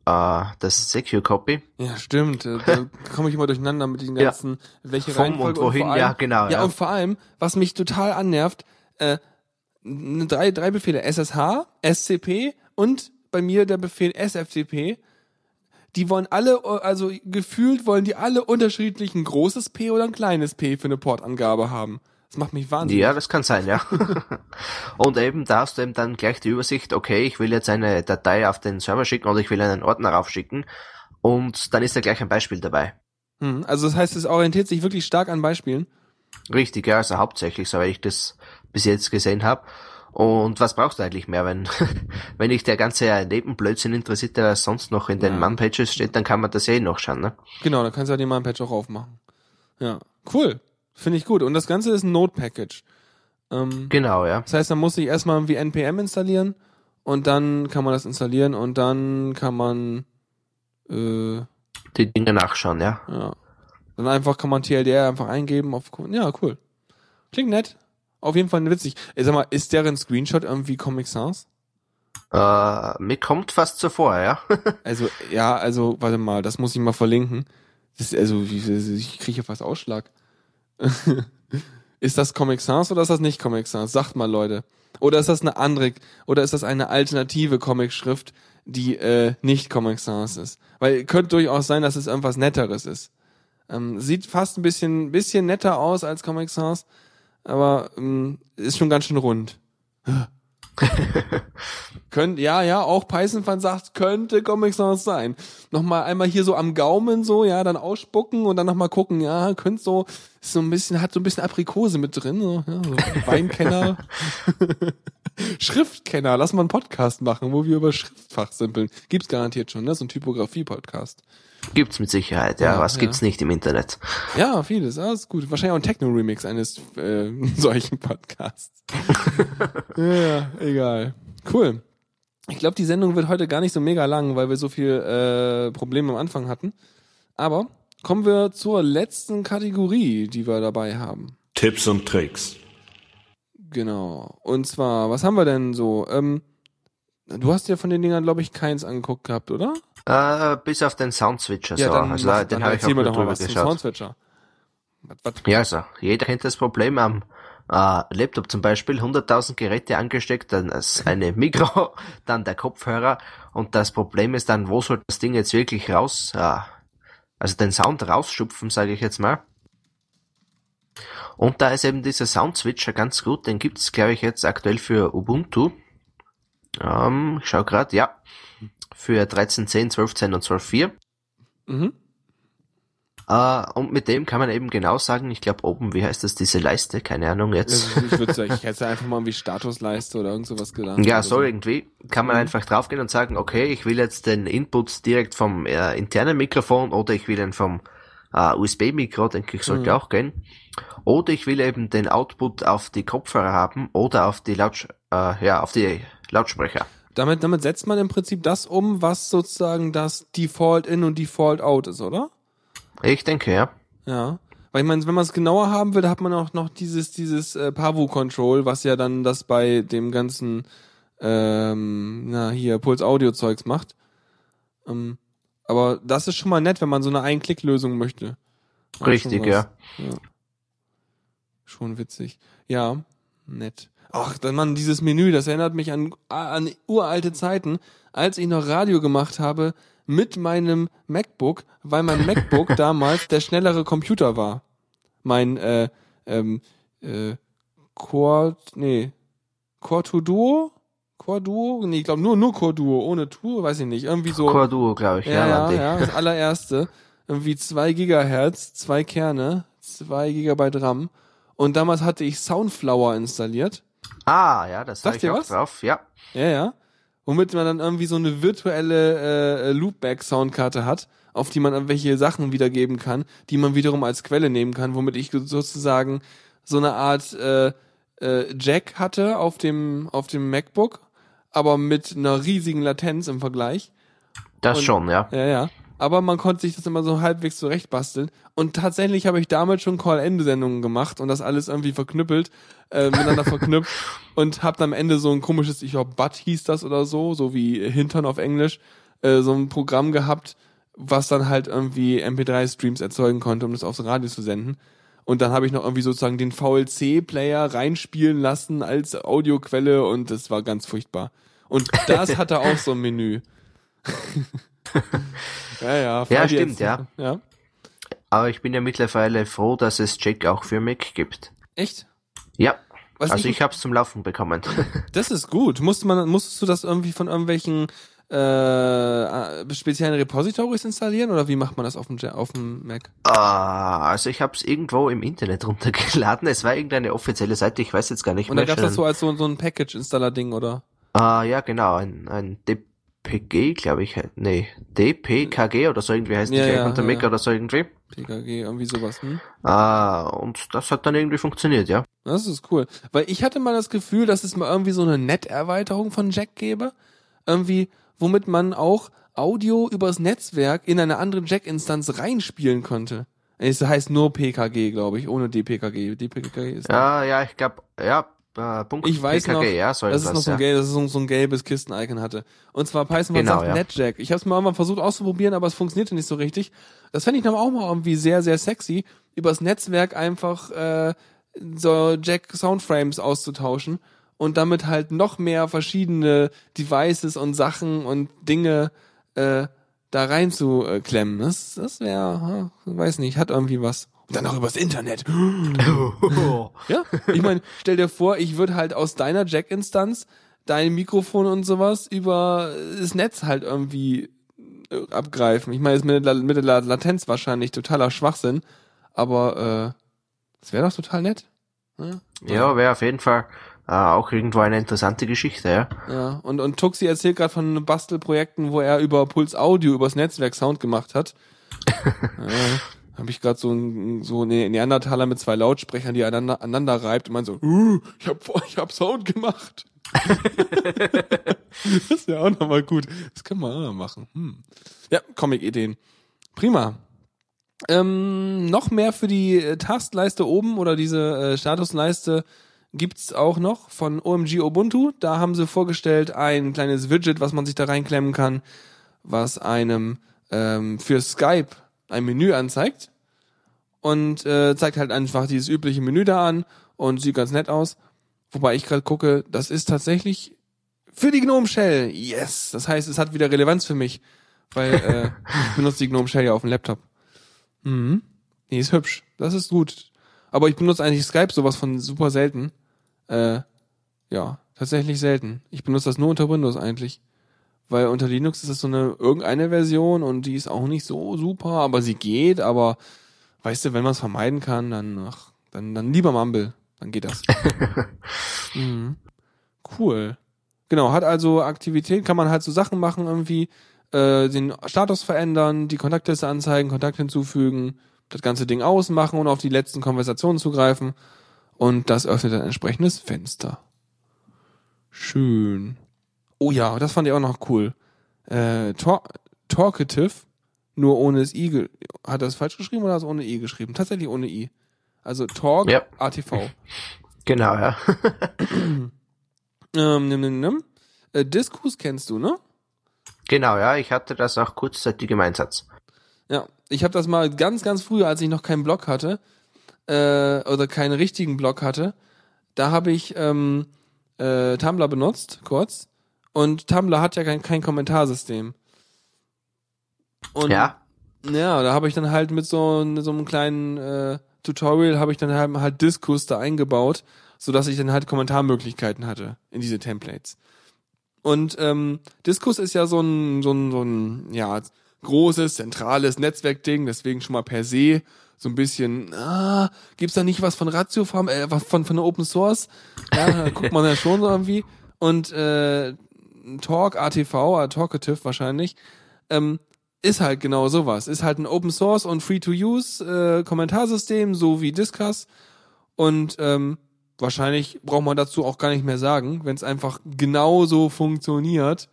äh, das Secure Copy. Ja, stimmt. Äh, Da komme ich immer durcheinander mit den Ja. ganzen, welche Vom Reihenfolge und wohin, vor allem, ja, genau. Ja, und vor allem, was mich total annervt, äh, drei, drei Befehle, SSH, SCP und bei mir der Befehl SFTP, die wollen alle, äh, also gefühlt wollen die alle unterschiedlich ein großes P oder ein kleines P für eine Portangabe haben. Das macht mich wahnsinnig. Ja, das kann sein, ja. und eben da hast du eben dann gleich die Übersicht, okay, ich will jetzt eine Datei auf den Server schicken oder ich will einen Ordner raufschicken. Und dann ist da gleich ein Beispiel dabei. Hm, Also das heißt, es orientiert sich wirklich stark an Beispielen. Richtig, ja, also hauptsächlich, so wie ich das bis jetzt gesehen habe. Und was brauchst du eigentlich mehr, wenn, wenn dich der ganze Nebenblödsinn interessiert, der sonst noch in den Ja. Man-Pages steht, dann kann man das eh noch schauen, ne? Genau, dann kannst du ja den Patch auch aufmachen. Ja, cool. Finde ich gut. Und das Ganze ist ein Node-Package. Ähm, Genau, ja. Das heißt, dann muss ich erstmal irgendwie npm installieren und dann kann man das installieren und dann kann man äh, Die Dinge nachschauen, ja. ja. Dann einfach kann man TLDR einfach eingeben auf ja, cool. Klingt nett. Auf jeden Fall witzig. Ey, sag mal, ist deren Screenshot irgendwie Comic Sans? Äh, mir kommt fast so vor, ja. Also, ja, also, warte mal, das muss ich mal verlinken. Das, also, wie- ich kriege hier fast Ausschlag. ist das Comic Sans oder ist das nicht Comic Sans? Sagt mal, Leute. Oder ist das eine andere, oder ist das eine alternative Comic-Schrift, die äh, nicht Comic Sans ist? Weil könnte durchaus sein, dass es irgendwas Netteres ist. Ähm, sieht fast ein bisschen, bisschen netter aus als Comic Sans, aber ähm, ist schon ganz schön rund. Könnt, ja, ja, auch Python-Fan sagt, könnte Comic Sans sein. Nochmal einmal hier so am Gaumen so, ja, dann ausspucken und dann nochmal gucken, ja, könnte so, ist so ein bisschen, hat so ein bisschen Aprikose mit drin, so, ja, so Weinkenner. Schriftkenner, lass mal einen Podcast machen, wo wir über Schriftfach simpeln. Gibt's garantiert schon, ne, so ein Typografie-Podcast. Gibt's mit Sicherheit, ja. Ja, Was ja. gibt's nicht im Internet? Ja, vieles, ja, ist gut. Wahrscheinlich auch ein Techno-Remix eines äh, solchen Podcasts. ja, egal. Cool. Ich glaube, die Sendung wird heute gar nicht so mega lang, weil wir so viel äh, Probleme am Anfang hatten. Aber kommen wir zur letzten Kategorie, die wir dabei haben. Tipps und Tricks. Genau. Und zwar, was haben wir denn so? Ähm, du hast ja von den Dingern, glaube ich, keins angeguckt gehabt, oder? Äh, bis auf den Soundswitcher, so. also, mach- den habe ich auch mal drüber was geschaut. Soundswitcher. Was, was, Ja, also, jeder kennt das Problem am äh, Laptop zum Beispiel, 100.000 Geräte angesteckt, dann das eine Mikro, dann der Kopfhörer und das Problem ist dann, wo soll das Ding jetzt wirklich raus, äh, also den Sound rausschupfen, sage ich jetzt mal. Und da ist eben dieser Sound-Switcher ganz gut, den gibt's glaube ich, jetzt aktuell für Ubuntu. Ähm, ich schau grad, ja, für 13.10, 12.10 und 12.4. mhm. Äh, und mit dem kann man eben genau sagen, ich glaube oben, wie heißt das, diese Leiste, keine Ahnung jetzt. Ich würde sagen, ich hätte einfach mal irgendwie Statusleiste oder irgend sowas gedacht. Ja, oder so irgendwie kann man Mhm. einfach draufgehen und sagen, okay, ich will jetzt den Input direkt vom äh, internen Mikrofon oder ich will ihn vom äh, USB-Mikro, denke ich, sollte Mhm. auch gehen. Oder ich will eben den Output auf die Kopfhörer haben oder auf die Lautsch äh, ja, auf die Lautsprecher. Damit, damit setzt man im Prinzip das um, was sozusagen das Default In und Default Out ist, oder? Ich denke, ja. Ja. Weil ich meine, wenn man es genauer haben will, hat man auch noch dieses, dieses äh, Pavo-Control, was ja dann das bei dem ganzen, ähm, na hier, Puls-Audio-Zeugs macht. Ähm, aber das ist schon mal nett, wenn man so eine Ein-Klick-Lösung möchte. Richtig, ja. ja. Schon witzig. Ja, nett. Ach, dann man, dieses Menü, das erinnert mich an, an uralte Zeiten, als ich noch Radio gemacht habe mit meinem MacBook, weil mein MacBook damals der schnellere Computer war. Mein, äh, ähm, äh, Core, nee, Core 2 Duo? Core Duo? Nee, ich glaube nur, nur Core Duo, ohne Tour, weiß ich nicht. Irgendwie so. Core Duo, glaube ich. Ja, Ja, ja, das allererste. Irgendwie zwei Gigahertz, zwei Kerne, zwei Gigabyte RAM. Und damals hatte ich Soundflower installiert. Ah, ja, das Sagt ich ihr auch was? drauf. Ja. Ja, ja. Womit man dann irgendwie so eine virtuelle äh, Loopback-Soundkarte hat, auf die man irgendwelche Sachen wiedergeben kann, die man wiederum als Quelle nehmen kann, womit ich sozusagen so eine Art äh, äh, Jack hatte auf dem auf dem MacBook, aber mit einer riesigen Latenz im Vergleich. Das Und- schon, ja. Ja, ja. Aber man konnte sich das immer so halbwegs zurechtbasteln. Und tatsächlich habe ich damals schon Call-End-Sendungen gemacht und das alles irgendwie verknüppelt, äh, miteinander verknüpft und hab dann am Ende so ein komisches, ich glaube, Butt hieß das oder so, so wie Hintern auf Englisch, äh, so ein Programm gehabt, was dann halt irgendwie MP3-Streams erzeugen konnte, um das aufs Radio zu senden. Und dann habe ich noch irgendwie sozusagen den VLC-Player reinspielen lassen als Audioquelle und das war ganz furchtbar. Und das hatte auch so ein Menü. ja, ja. dir stimmt, ja. Ja. Aber ich bin ja mittlerweile froh, dass es Jack auch für Mac gibt. Echt? Ja. Was also ich- ich, hab's zum Laufen bekommen. Das ist gut. Musste man, musstest du das irgendwie von irgendwelchen äh, speziellen Repositories installieren oder wie macht man das auf dem, Ja- auf dem Mac? ah, also ich hab's irgendwo im Internet runtergeladen. Es war irgendeine offizielle Seite, ich weiß jetzt gar nicht Und da mehr. gab's das so als so, so ein Package-Installer-Ding, oder? Ah, ja, genau, ein, ein DPG, glaube ich. Nee, DPKG oder so irgendwie heißt Ja, die ja, unter ja, Mac ja. oder so irgendwie. PKG, irgendwie sowas, hm? Ah, und das hat dann irgendwie funktioniert, ja. Das ist cool. Weil ich hatte mal das Gefühl, dass es mal irgendwie so eine Net-Erweiterung von Jack gäbe. Irgendwie, womit man auch Audio übers Netzwerk in eine andere Jack-Instanz reinspielen konnte. Es heißt nur PKG, glaube ich, ohne DPKG. DPKG ist Ja, ja, ich glaube, ja, äh, Punkt Ich weiß PKG, noch, ja, so dass es noch so ein, ja. gelb, dass es so, ein gelbes Kisten-Icon hatte. Und zwar Python Genau, sagt ja. NetJack. Ich habe es mal irgendwann versucht auszuprobieren, aber es funktionierte nicht so richtig. Das fände ich dann auch mal irgendwie sehr, sehr sexy, übers Netzwerk einfach äh, so Jack Soundframes auszutauschen und damit halt noch mehr verschiedene Devices und Sachen und Dinge äh, da reinzuklemmen. Das, das wäre, weiß nicht, hat irgendwie was. Und dann auch übers Internet. Ja, ich meine, stell dir vor, ich würde halt aus deiner Jack-Instanz dein Mikrofon und sowas über das Netz halt irgendwie äh, abgreifen. Ich meine, ist mit, der mit der La- Latenz wahrscheinlich totaler Schwachsinn, aber äh, das wäre doch total nett. Ja, Ja, wäre auf jeden Fall äh, auch irgendwo eine interessante Geschichte, ja. ja. Und, und Tuxi erzählt gerade von Bastelprojekten, wo er über Puls Audio übers Netzwerk Sound gemacht hat. ja, habe ich gerade so ein so eine Neandertaler mit zwei Lautsprechern, die aneinander, aneinander reibt und man so, uh, ich hab ich hab Sound gemacht. das ist ja auch nochmal gut. Das können wir auch noch machen. Hm. Ja, Comic-Ideen. Prima. Ähm, noch mehr für die äh, Taskleiste oben oder diese äh, Statusleiste gibt's auch noch von OMG Ubuntu. Da haben sie vorgestellt ein kleines Widget, was man sich da reinklemmen kann, was einem ähm, für Skype ein Menü anzeigt und äh, zeigt halt einfach dieses übliche Menü da an und sieht ganz nett aus. Wobei ich gerade gucke, das ist tatsächlich für die Gnome Shell. Yes, das heißt, es hat wieder Relevanz für mich, weil äh, ich benutze die Gnome Shell ja auf dem Laptop. Mhm. Nee, ist hübsch. Das ist gut. Aber ich benutze eigentlich Skype sowas von super selten. Äh, ja, tatsächlich selten. Ich benutze das nur unter Windows eigentlich. Weil unter Linux ist das so eine irgendeine Version und die ist auch nicht so super, aber sie geht, aber weißt du, wenn man es vermeiden kann, dann ach, dann, dann lieber Mumble. Dann geht das. mhm. Cool. Genau, hat also Aktivität, kann man halt so Sachen machen irgendwie, äh, den Status verändern, die Kontaktliste anzeigen, Kontakt hinzufügen, das ganze Ding ausmachen und auf die letzten Konversationen zugreifen. Und das öffnet ein entsprechendes Fenster. Schön. Oh ja, das fand ich auch noch cool. Äh, Tor Talkative nur ohne das I. Hat er es falsch geschrieben oder hat er es ohne I geschrieben? Tatsächlich ohne I. Also Talk Ja. ATV. Genau, ja. Ähm, nimm, nimm, nimm. Äh, Diskus kennst du, ne? genau, ja. Ich hatte das auch kurzzeitig im Einsatz. Ja. Ich habe das mal ganz, ganz früh, als ich noch keinen Blog hatte, äh, oder keinen richtigen Blog hatte, da habe ich ähm, äh, Tumblr benutzt, kurz. Und Tumblr hat ja kein, kein Kommentarsystem. Und Ja. Ja, da habe ich dann halt mit so, so einem kleinen äh, Tutorial habe ich dann halt, halt Diskus da eingebaut, so dass ich dann halt Kommentarmöglichkeiten hatte in diese Templates. Und ähm, Diskus ist ja so ein so ein so ein ja großes zentrales Netzwerkding, deswegen schon mal per se so ein bisschen ah, gibt's da nicht was von Ratiofarm, äh, was von von der Open Source? Ja, da guckt man ja schon so irgendwie und äh, Talk ATV, Talkative wahrscheinlich. Ähm, ist halt genau sowas. Ist halt ein Open Source und Free-to-Use äh, Kommentarsystem, so wie Discuss. Und ähm, wahrscheinlich braucht man dazu auch gar nicht mehr sagen, wenn es einfach genauso funktioniert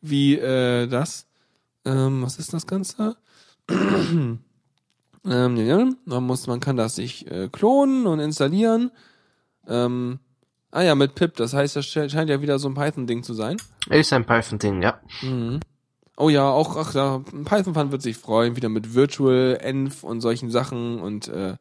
wie äh, das. Ähm, was ist das Ganze? ähm, ja. Man muss, man kann das sich äh, klonen und installieren. Ähm, ah ja, mit pip. Das heißt, das sche- scheint ja wieder so ein Python-Ding zu sein. Ist ein Python-Ding, ja. Mhm. Oh ja, auch ach ja, Python-Fan wird sich freuen, wieder mit Virtual Env und solchen Sachen und äh,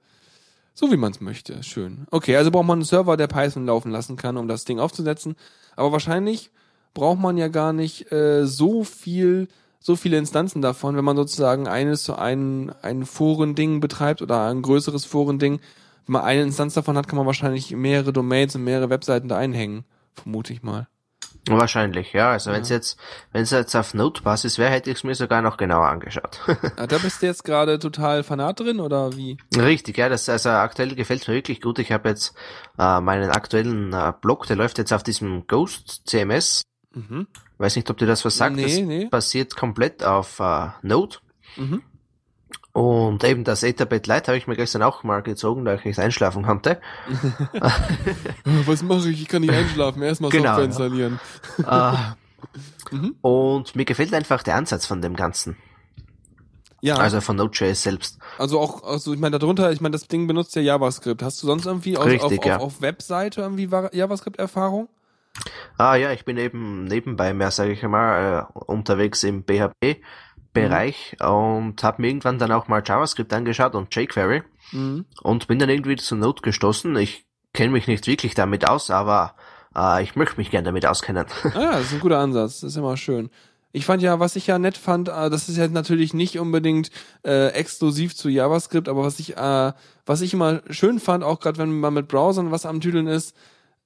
so wie man es möchte. Schön. Okay, also braucht man einen Server, der Python laufen lassen kann, um das Ding aufzusetzen. Aber wahrscheinlich braucht man ja gar nicht äh, so viel, so viele Instanzen davon, wenn man sozusagen eines zu einem ein Forending betreibt oder ein größeres Forending. Wenn man eine Instanz davon hat, kann man wahrscheinlich mehrere Domains und mehrere Webseiten da einhängen. Vermute ich mal. Wahrscheinlich, ja. Also wenn es jetzt, wenn es jetzt auf Node-Basis wäre, hätte ich es mir sogar noch genauer angeschaut. Ah, da bist du jetzt gerade total fanat drin oder wie? Richtig, ja, das also aktuell gefällt mir wirklich gut. Ich habe jetzt äh, meinen aktuellen äh, Blog, der läuft jetzt auf diesem Ghost CMS. Mhm. Weiß nicht, ob dir das was sagt. Nee, das nee. basiert komplett auf äh, Node. Mhm. Und eben das Etherpad Lite habe ich mir gestern auch mal gezogen, da ich nicht einschlafen konnte. Was mache ich? Ich kann nicht einschlafen. Erstmal Genau, Software ja. installieren. äh, Mhm. Und mir gefällt einfach der Ansatz von dem Ganzen. Ja, also, Also von Node.js selbst. auch, also ich meine, darunter, ich meine, das Ding benutzt ja JavaScript. Hast du sonst irgendwie aus, Richtig, auf, ja. auf, auf Webseite irgendwie JavaScript-Erfahrung? Ah ja, ich bin eben nebenbei mehr, sage ich einmal, äh, unterwegs im PHP-Bereich und habe mir irgendwann dann auch mal JavaScript angeschaut und jQuery Mhm. und bin dann irgendwie zu Node gestoßen. Ich kenne mich nicht wirklich damit aus, aber äh, ich möchte mich gern damit auskennen. Ah ja, das ist ein guter Ansatz. Das ist immer schön. Ich fand ja, was ich ja nett fand, äh, das ist ja natürlich nicht unbedingt äh, exklusiv zu JavaScript, aber was ich, äh, was ich immer schön fand, auch gerade wenn man mit Browsern was am Tüdeln ist,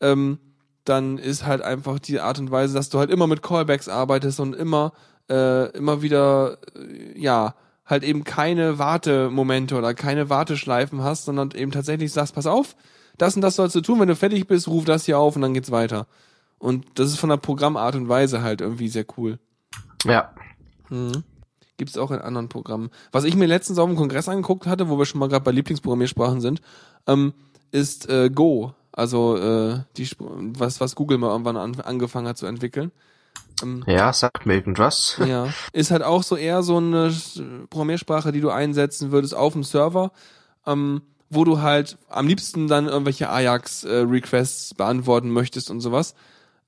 ähm, dann ist halt einfach die Art und Weise, dass du halt immer mit Callbacks arbeitest und immer, äh, immer wieder, äh, ja, halt eben keine Wartemomente oder keine Warteschleifen hast, sondern eben tatsächlich sagst, pass auf, das und das sollst du tun, wenn du fertig bist, ruf das hier auf und dann geht's weiter. Und das ist von der Programmart und Weise halt irgendwie sehr cool. ja. Mhm. Gibt es auch in anderen Programmen. Was ich mir letztens auf dem Kongress angeguckt hatte, wo wir schon mal gerade bei Lieblingsprogrammiersprachen sind, ähm, ist äh, Go. Also äh, die was was Google mal irgendwann an, angefangen hat zu entwickeln. Ähm, Ja, sagt mir irgendwas. ja, ist halt auch so eher so eine Programmiersprache, die du einsetzen würdest auf dem Server, ähm, wo du halt am liebsten dann irgendwelche Ajax-Requests beantworten möchtest und sowas.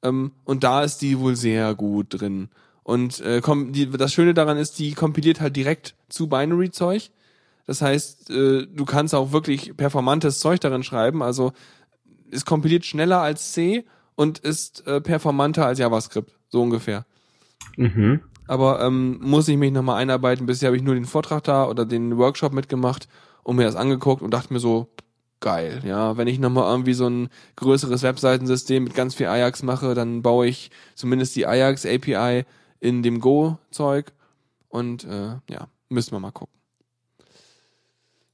Ähm, und da ist die wohl sehr gut drin. Und äh, komm, die, das Schöne daran ist, die kompiliert halt direkt zu Binary-Zeug. Das heißt, äh, du kannst auch wirklich performantes Zeug darin schreiben. Also es kompiliert schneller als C und ist äh, performanter als JavaScript, so ungefähr. Mhm. Aber ähm, muss ich mich nochmal einarbeiten. Bisher habe ich nur den Vortrag da oder den Workshop mitgemacht und mir das angeguckt und dachte mir so, geil. Ja, wenn ich nochmal irgendwie so ein größeres Webseitensystem mit ganz viel Ajax mache, dann baue ich zumindest die Ajax API in dem Go-Zeug. Und äh, ja, müssen wir mal gucken.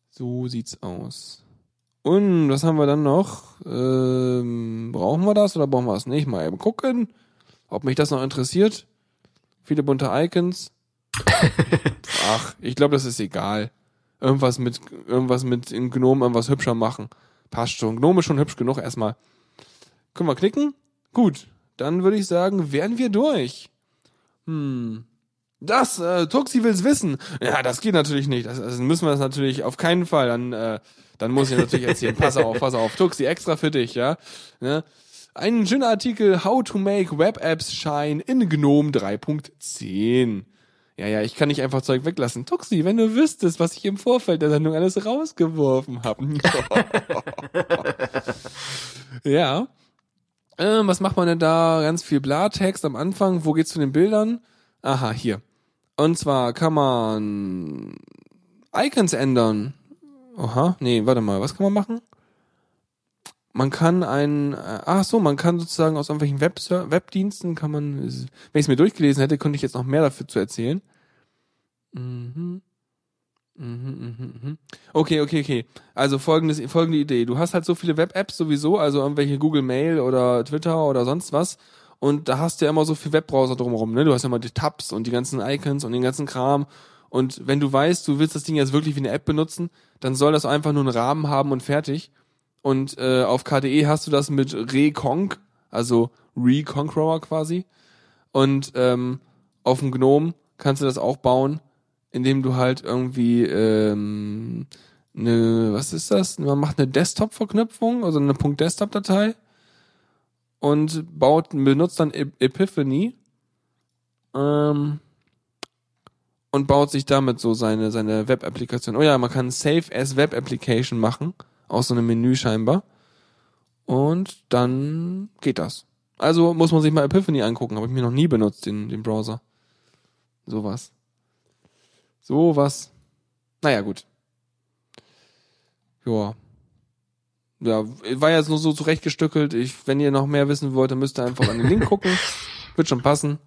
So sieht's aus. Und was haben wir dann noch? Ähm, brauchen wir das oder brauchen wir es nicht? Mal eben gucken, ob mich das noch interessiert. Viele bunte Icons. Ach, ich glaube, das ist egal. Irgendwas mit, irgendwas mit in Gnome irgendwas hübscher machen. Passt schon. Gnome ist schon hübsch genug erstmal. Können wir knicken? Gut. Dann würde ich sagen, wären wir durch. Hm. Das, äh, Tuxi will's wissen. Ja, das geht natürlich nicht. Das, also müssen wir das natürlich auf keinen Fall. Dann, äh, dann muss ich natürlich erzählen. Pass auf, pass auf. Tuxi, extra für dich, ja. Ne? Ein schöner Artikel, How to make Web Apps shine in GNOME 3.10. Ja, ja, ich kann nicht einfach Zeug weglassen. Tuxi, wenn du wüsstest, was ich im Vorfeld der Sendung alles rausgeworfen habe. ja. Ähm, was macht man denn da? Ganz viel Blatext am Anfang. Wo geht's zu den Bildern? Aha, hier. Und zwar kann man Icons ändern. Aha, nee, warte mal, was kann man machen? Man kann ein, äh, ach so, man kann sozusagen aus irgendwelchen Web Webdiensten kann man, wenn ich es mir durchgelesen hätte, könnte ich jetzt noch mehr dafür zu erzählen. Mhm. Mhm, mhm, mhm. Okay, okay, okay. Also folgendes, folgende Idee. Du hast halt so viele Web-Apps sowieso, also irgendwelche Google Mail oder Twitter oder sonst was. Und da hast du ja immer so viel Webbrowser drumherum, ne? Du hast ja immer die Tabs und die ganzen Icons und den ganzen Kram. Und wenn du weißt, du willst das Ding jetzt wirklich wie eine App benutzen, dann soll das einfach nur einen Rahmen haben und fertig. Und äh, auf KDE hast du das mit Reconq, also Reconqueror quasi. Und ähm, auf dem GNOME kannst du das auch bauen, indem du halt irgendwie ähm, eine, was ist das? Man macht eine Desktop-Verknüpfung, also eine .desktop-Datei und baut, benutzt dann Epiphany ähm, und baut sich damit so seine, seine Web-Applikation. Oh ja, man kann Save as Web-Application machen aus so einem Menü scheinbar. Und dann geht das. Also muss man sich mal Epiphany angucken. Habe ich mir noch nie benutzt, den, den Browser. Sowas. Sowas. Naja, gut. Ja. Ja, war jetzt nur so zurechtgestückelt. Ich, wenn ihr noch mehr wissen wollt, dann müsst ihr einfach an den Link gucken. Wird schon passen.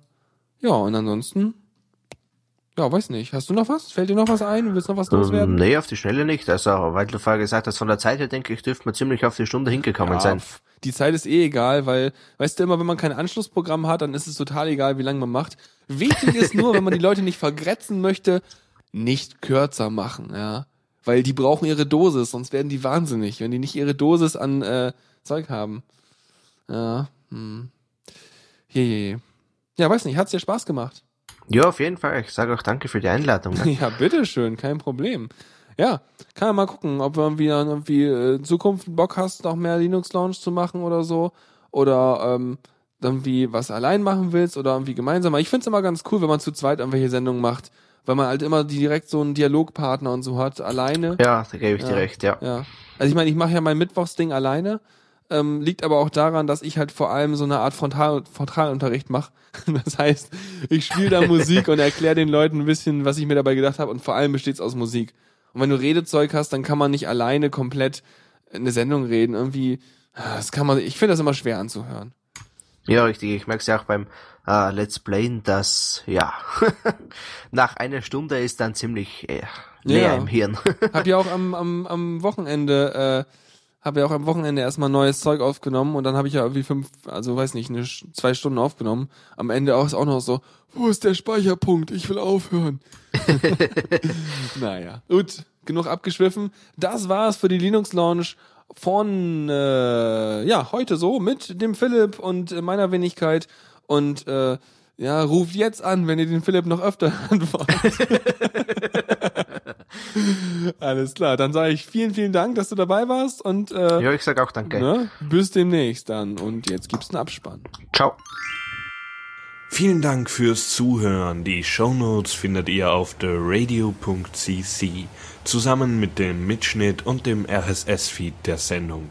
Ja, und ansonsten ja, weiß nicht. Hast du noch was? Fällt dir noch was ein? Willst du noch was loswerden? Ähm, nee, auf die Schnelle nicht. Also, weil du vorher gesagt hast, von der Zeit her denke ich, dürfte man ziemlich auf die Stunde hingekommen ja, sein. Die Zeit ist eh egal, weil, weißt du immer, wenn man kein Anschlussprogramm hat, dann ist es total egal, wie lange man macht. Wichtig ist nur, wenn man die Leute nicht vergrätzen möchte, nicht kürzer machen, ja. Weil die brauchen ihre Dosis, sonst werden die wahnsinnig, wenn die nicht ihre Dosis an äh, Zeug haben. Ja, hm. Je, je, je. Ja, weiß nicht, hat's dir Spaß gemacht? Ja, auf jeden Fall. Ich sage auch danke für die Einladung. Ne? Ja, bitteschön, kein Problem. Ja, kann ja mal gucken, ob du irgendwie, irgendwie äh, in Zukunft Bock hast, noch mehr Linux Launch zu machen oder so. Oder ähm, irgendwie was allein machen willst oder irgendwie gemeinsam. Ich find's immer ganz cool, wenn man zu zweit irgendwelche Sendungen macht, weil man halt immer direkt so einen Dialogpartner und so hat, alleine. Ja, da gebe ich ja, dir recht, ja. ja. Also ich meine, ich mache ja mein Mittwochsding alleine ähm, liegt aber auch daran, dass ich halt vor allem so eine Art Frontal Frontalunterricht mache. Das heißt, ich spiele da Musik und erkläre den Leuten ein bisschen, was ich mir dabei gedacht habe und vor allem besteht's aus Musik. Und wenn du Redezeug hast, dann kann man nicht alleine komplett eine Sendung reden. Irgendwie, das kann man, ich finde das immer schwer anzuhören. Ja, richtig. Ich merke es ja auch beim äh, Let's Playen, dass, ja, nach einer Stunde ist dann ziemlich äh, leer ja. im Hirn. Hab ja auch am, am, am Wochenende äh, habe ja auch am Wochenende erstmal neues Zeug aufgenommen und dann habe ich ja irgendwie fünf, also weiß nicht, eine, zwei Stunden aufgenommen. Am Ende auch ist auch noch so, wo ist der Speicherpunkt? Ich will aufhören. naja, gut, genug abgeschwiffen. Das war's für die Linux Launch von äh, ja heute so mit dem Philipp und meiner Wenigkeit und äh, ja, ruft jetzt an, wenn ihr den Philipp noch öfter wollt. Alles klar, dann sage ich vielen, vielen Dank, dass du dabei warst und äh, ja, ich sag auch danke. Ne, bis demnächst dann und jetzt gibt's einen Abspann. Ciao. Vielen Dank fürs Zuhören. Die Shownotes findet ihr auf theradio.cc zusammen mit dem Mitschnitt und dem RSS-Feed der Sendung.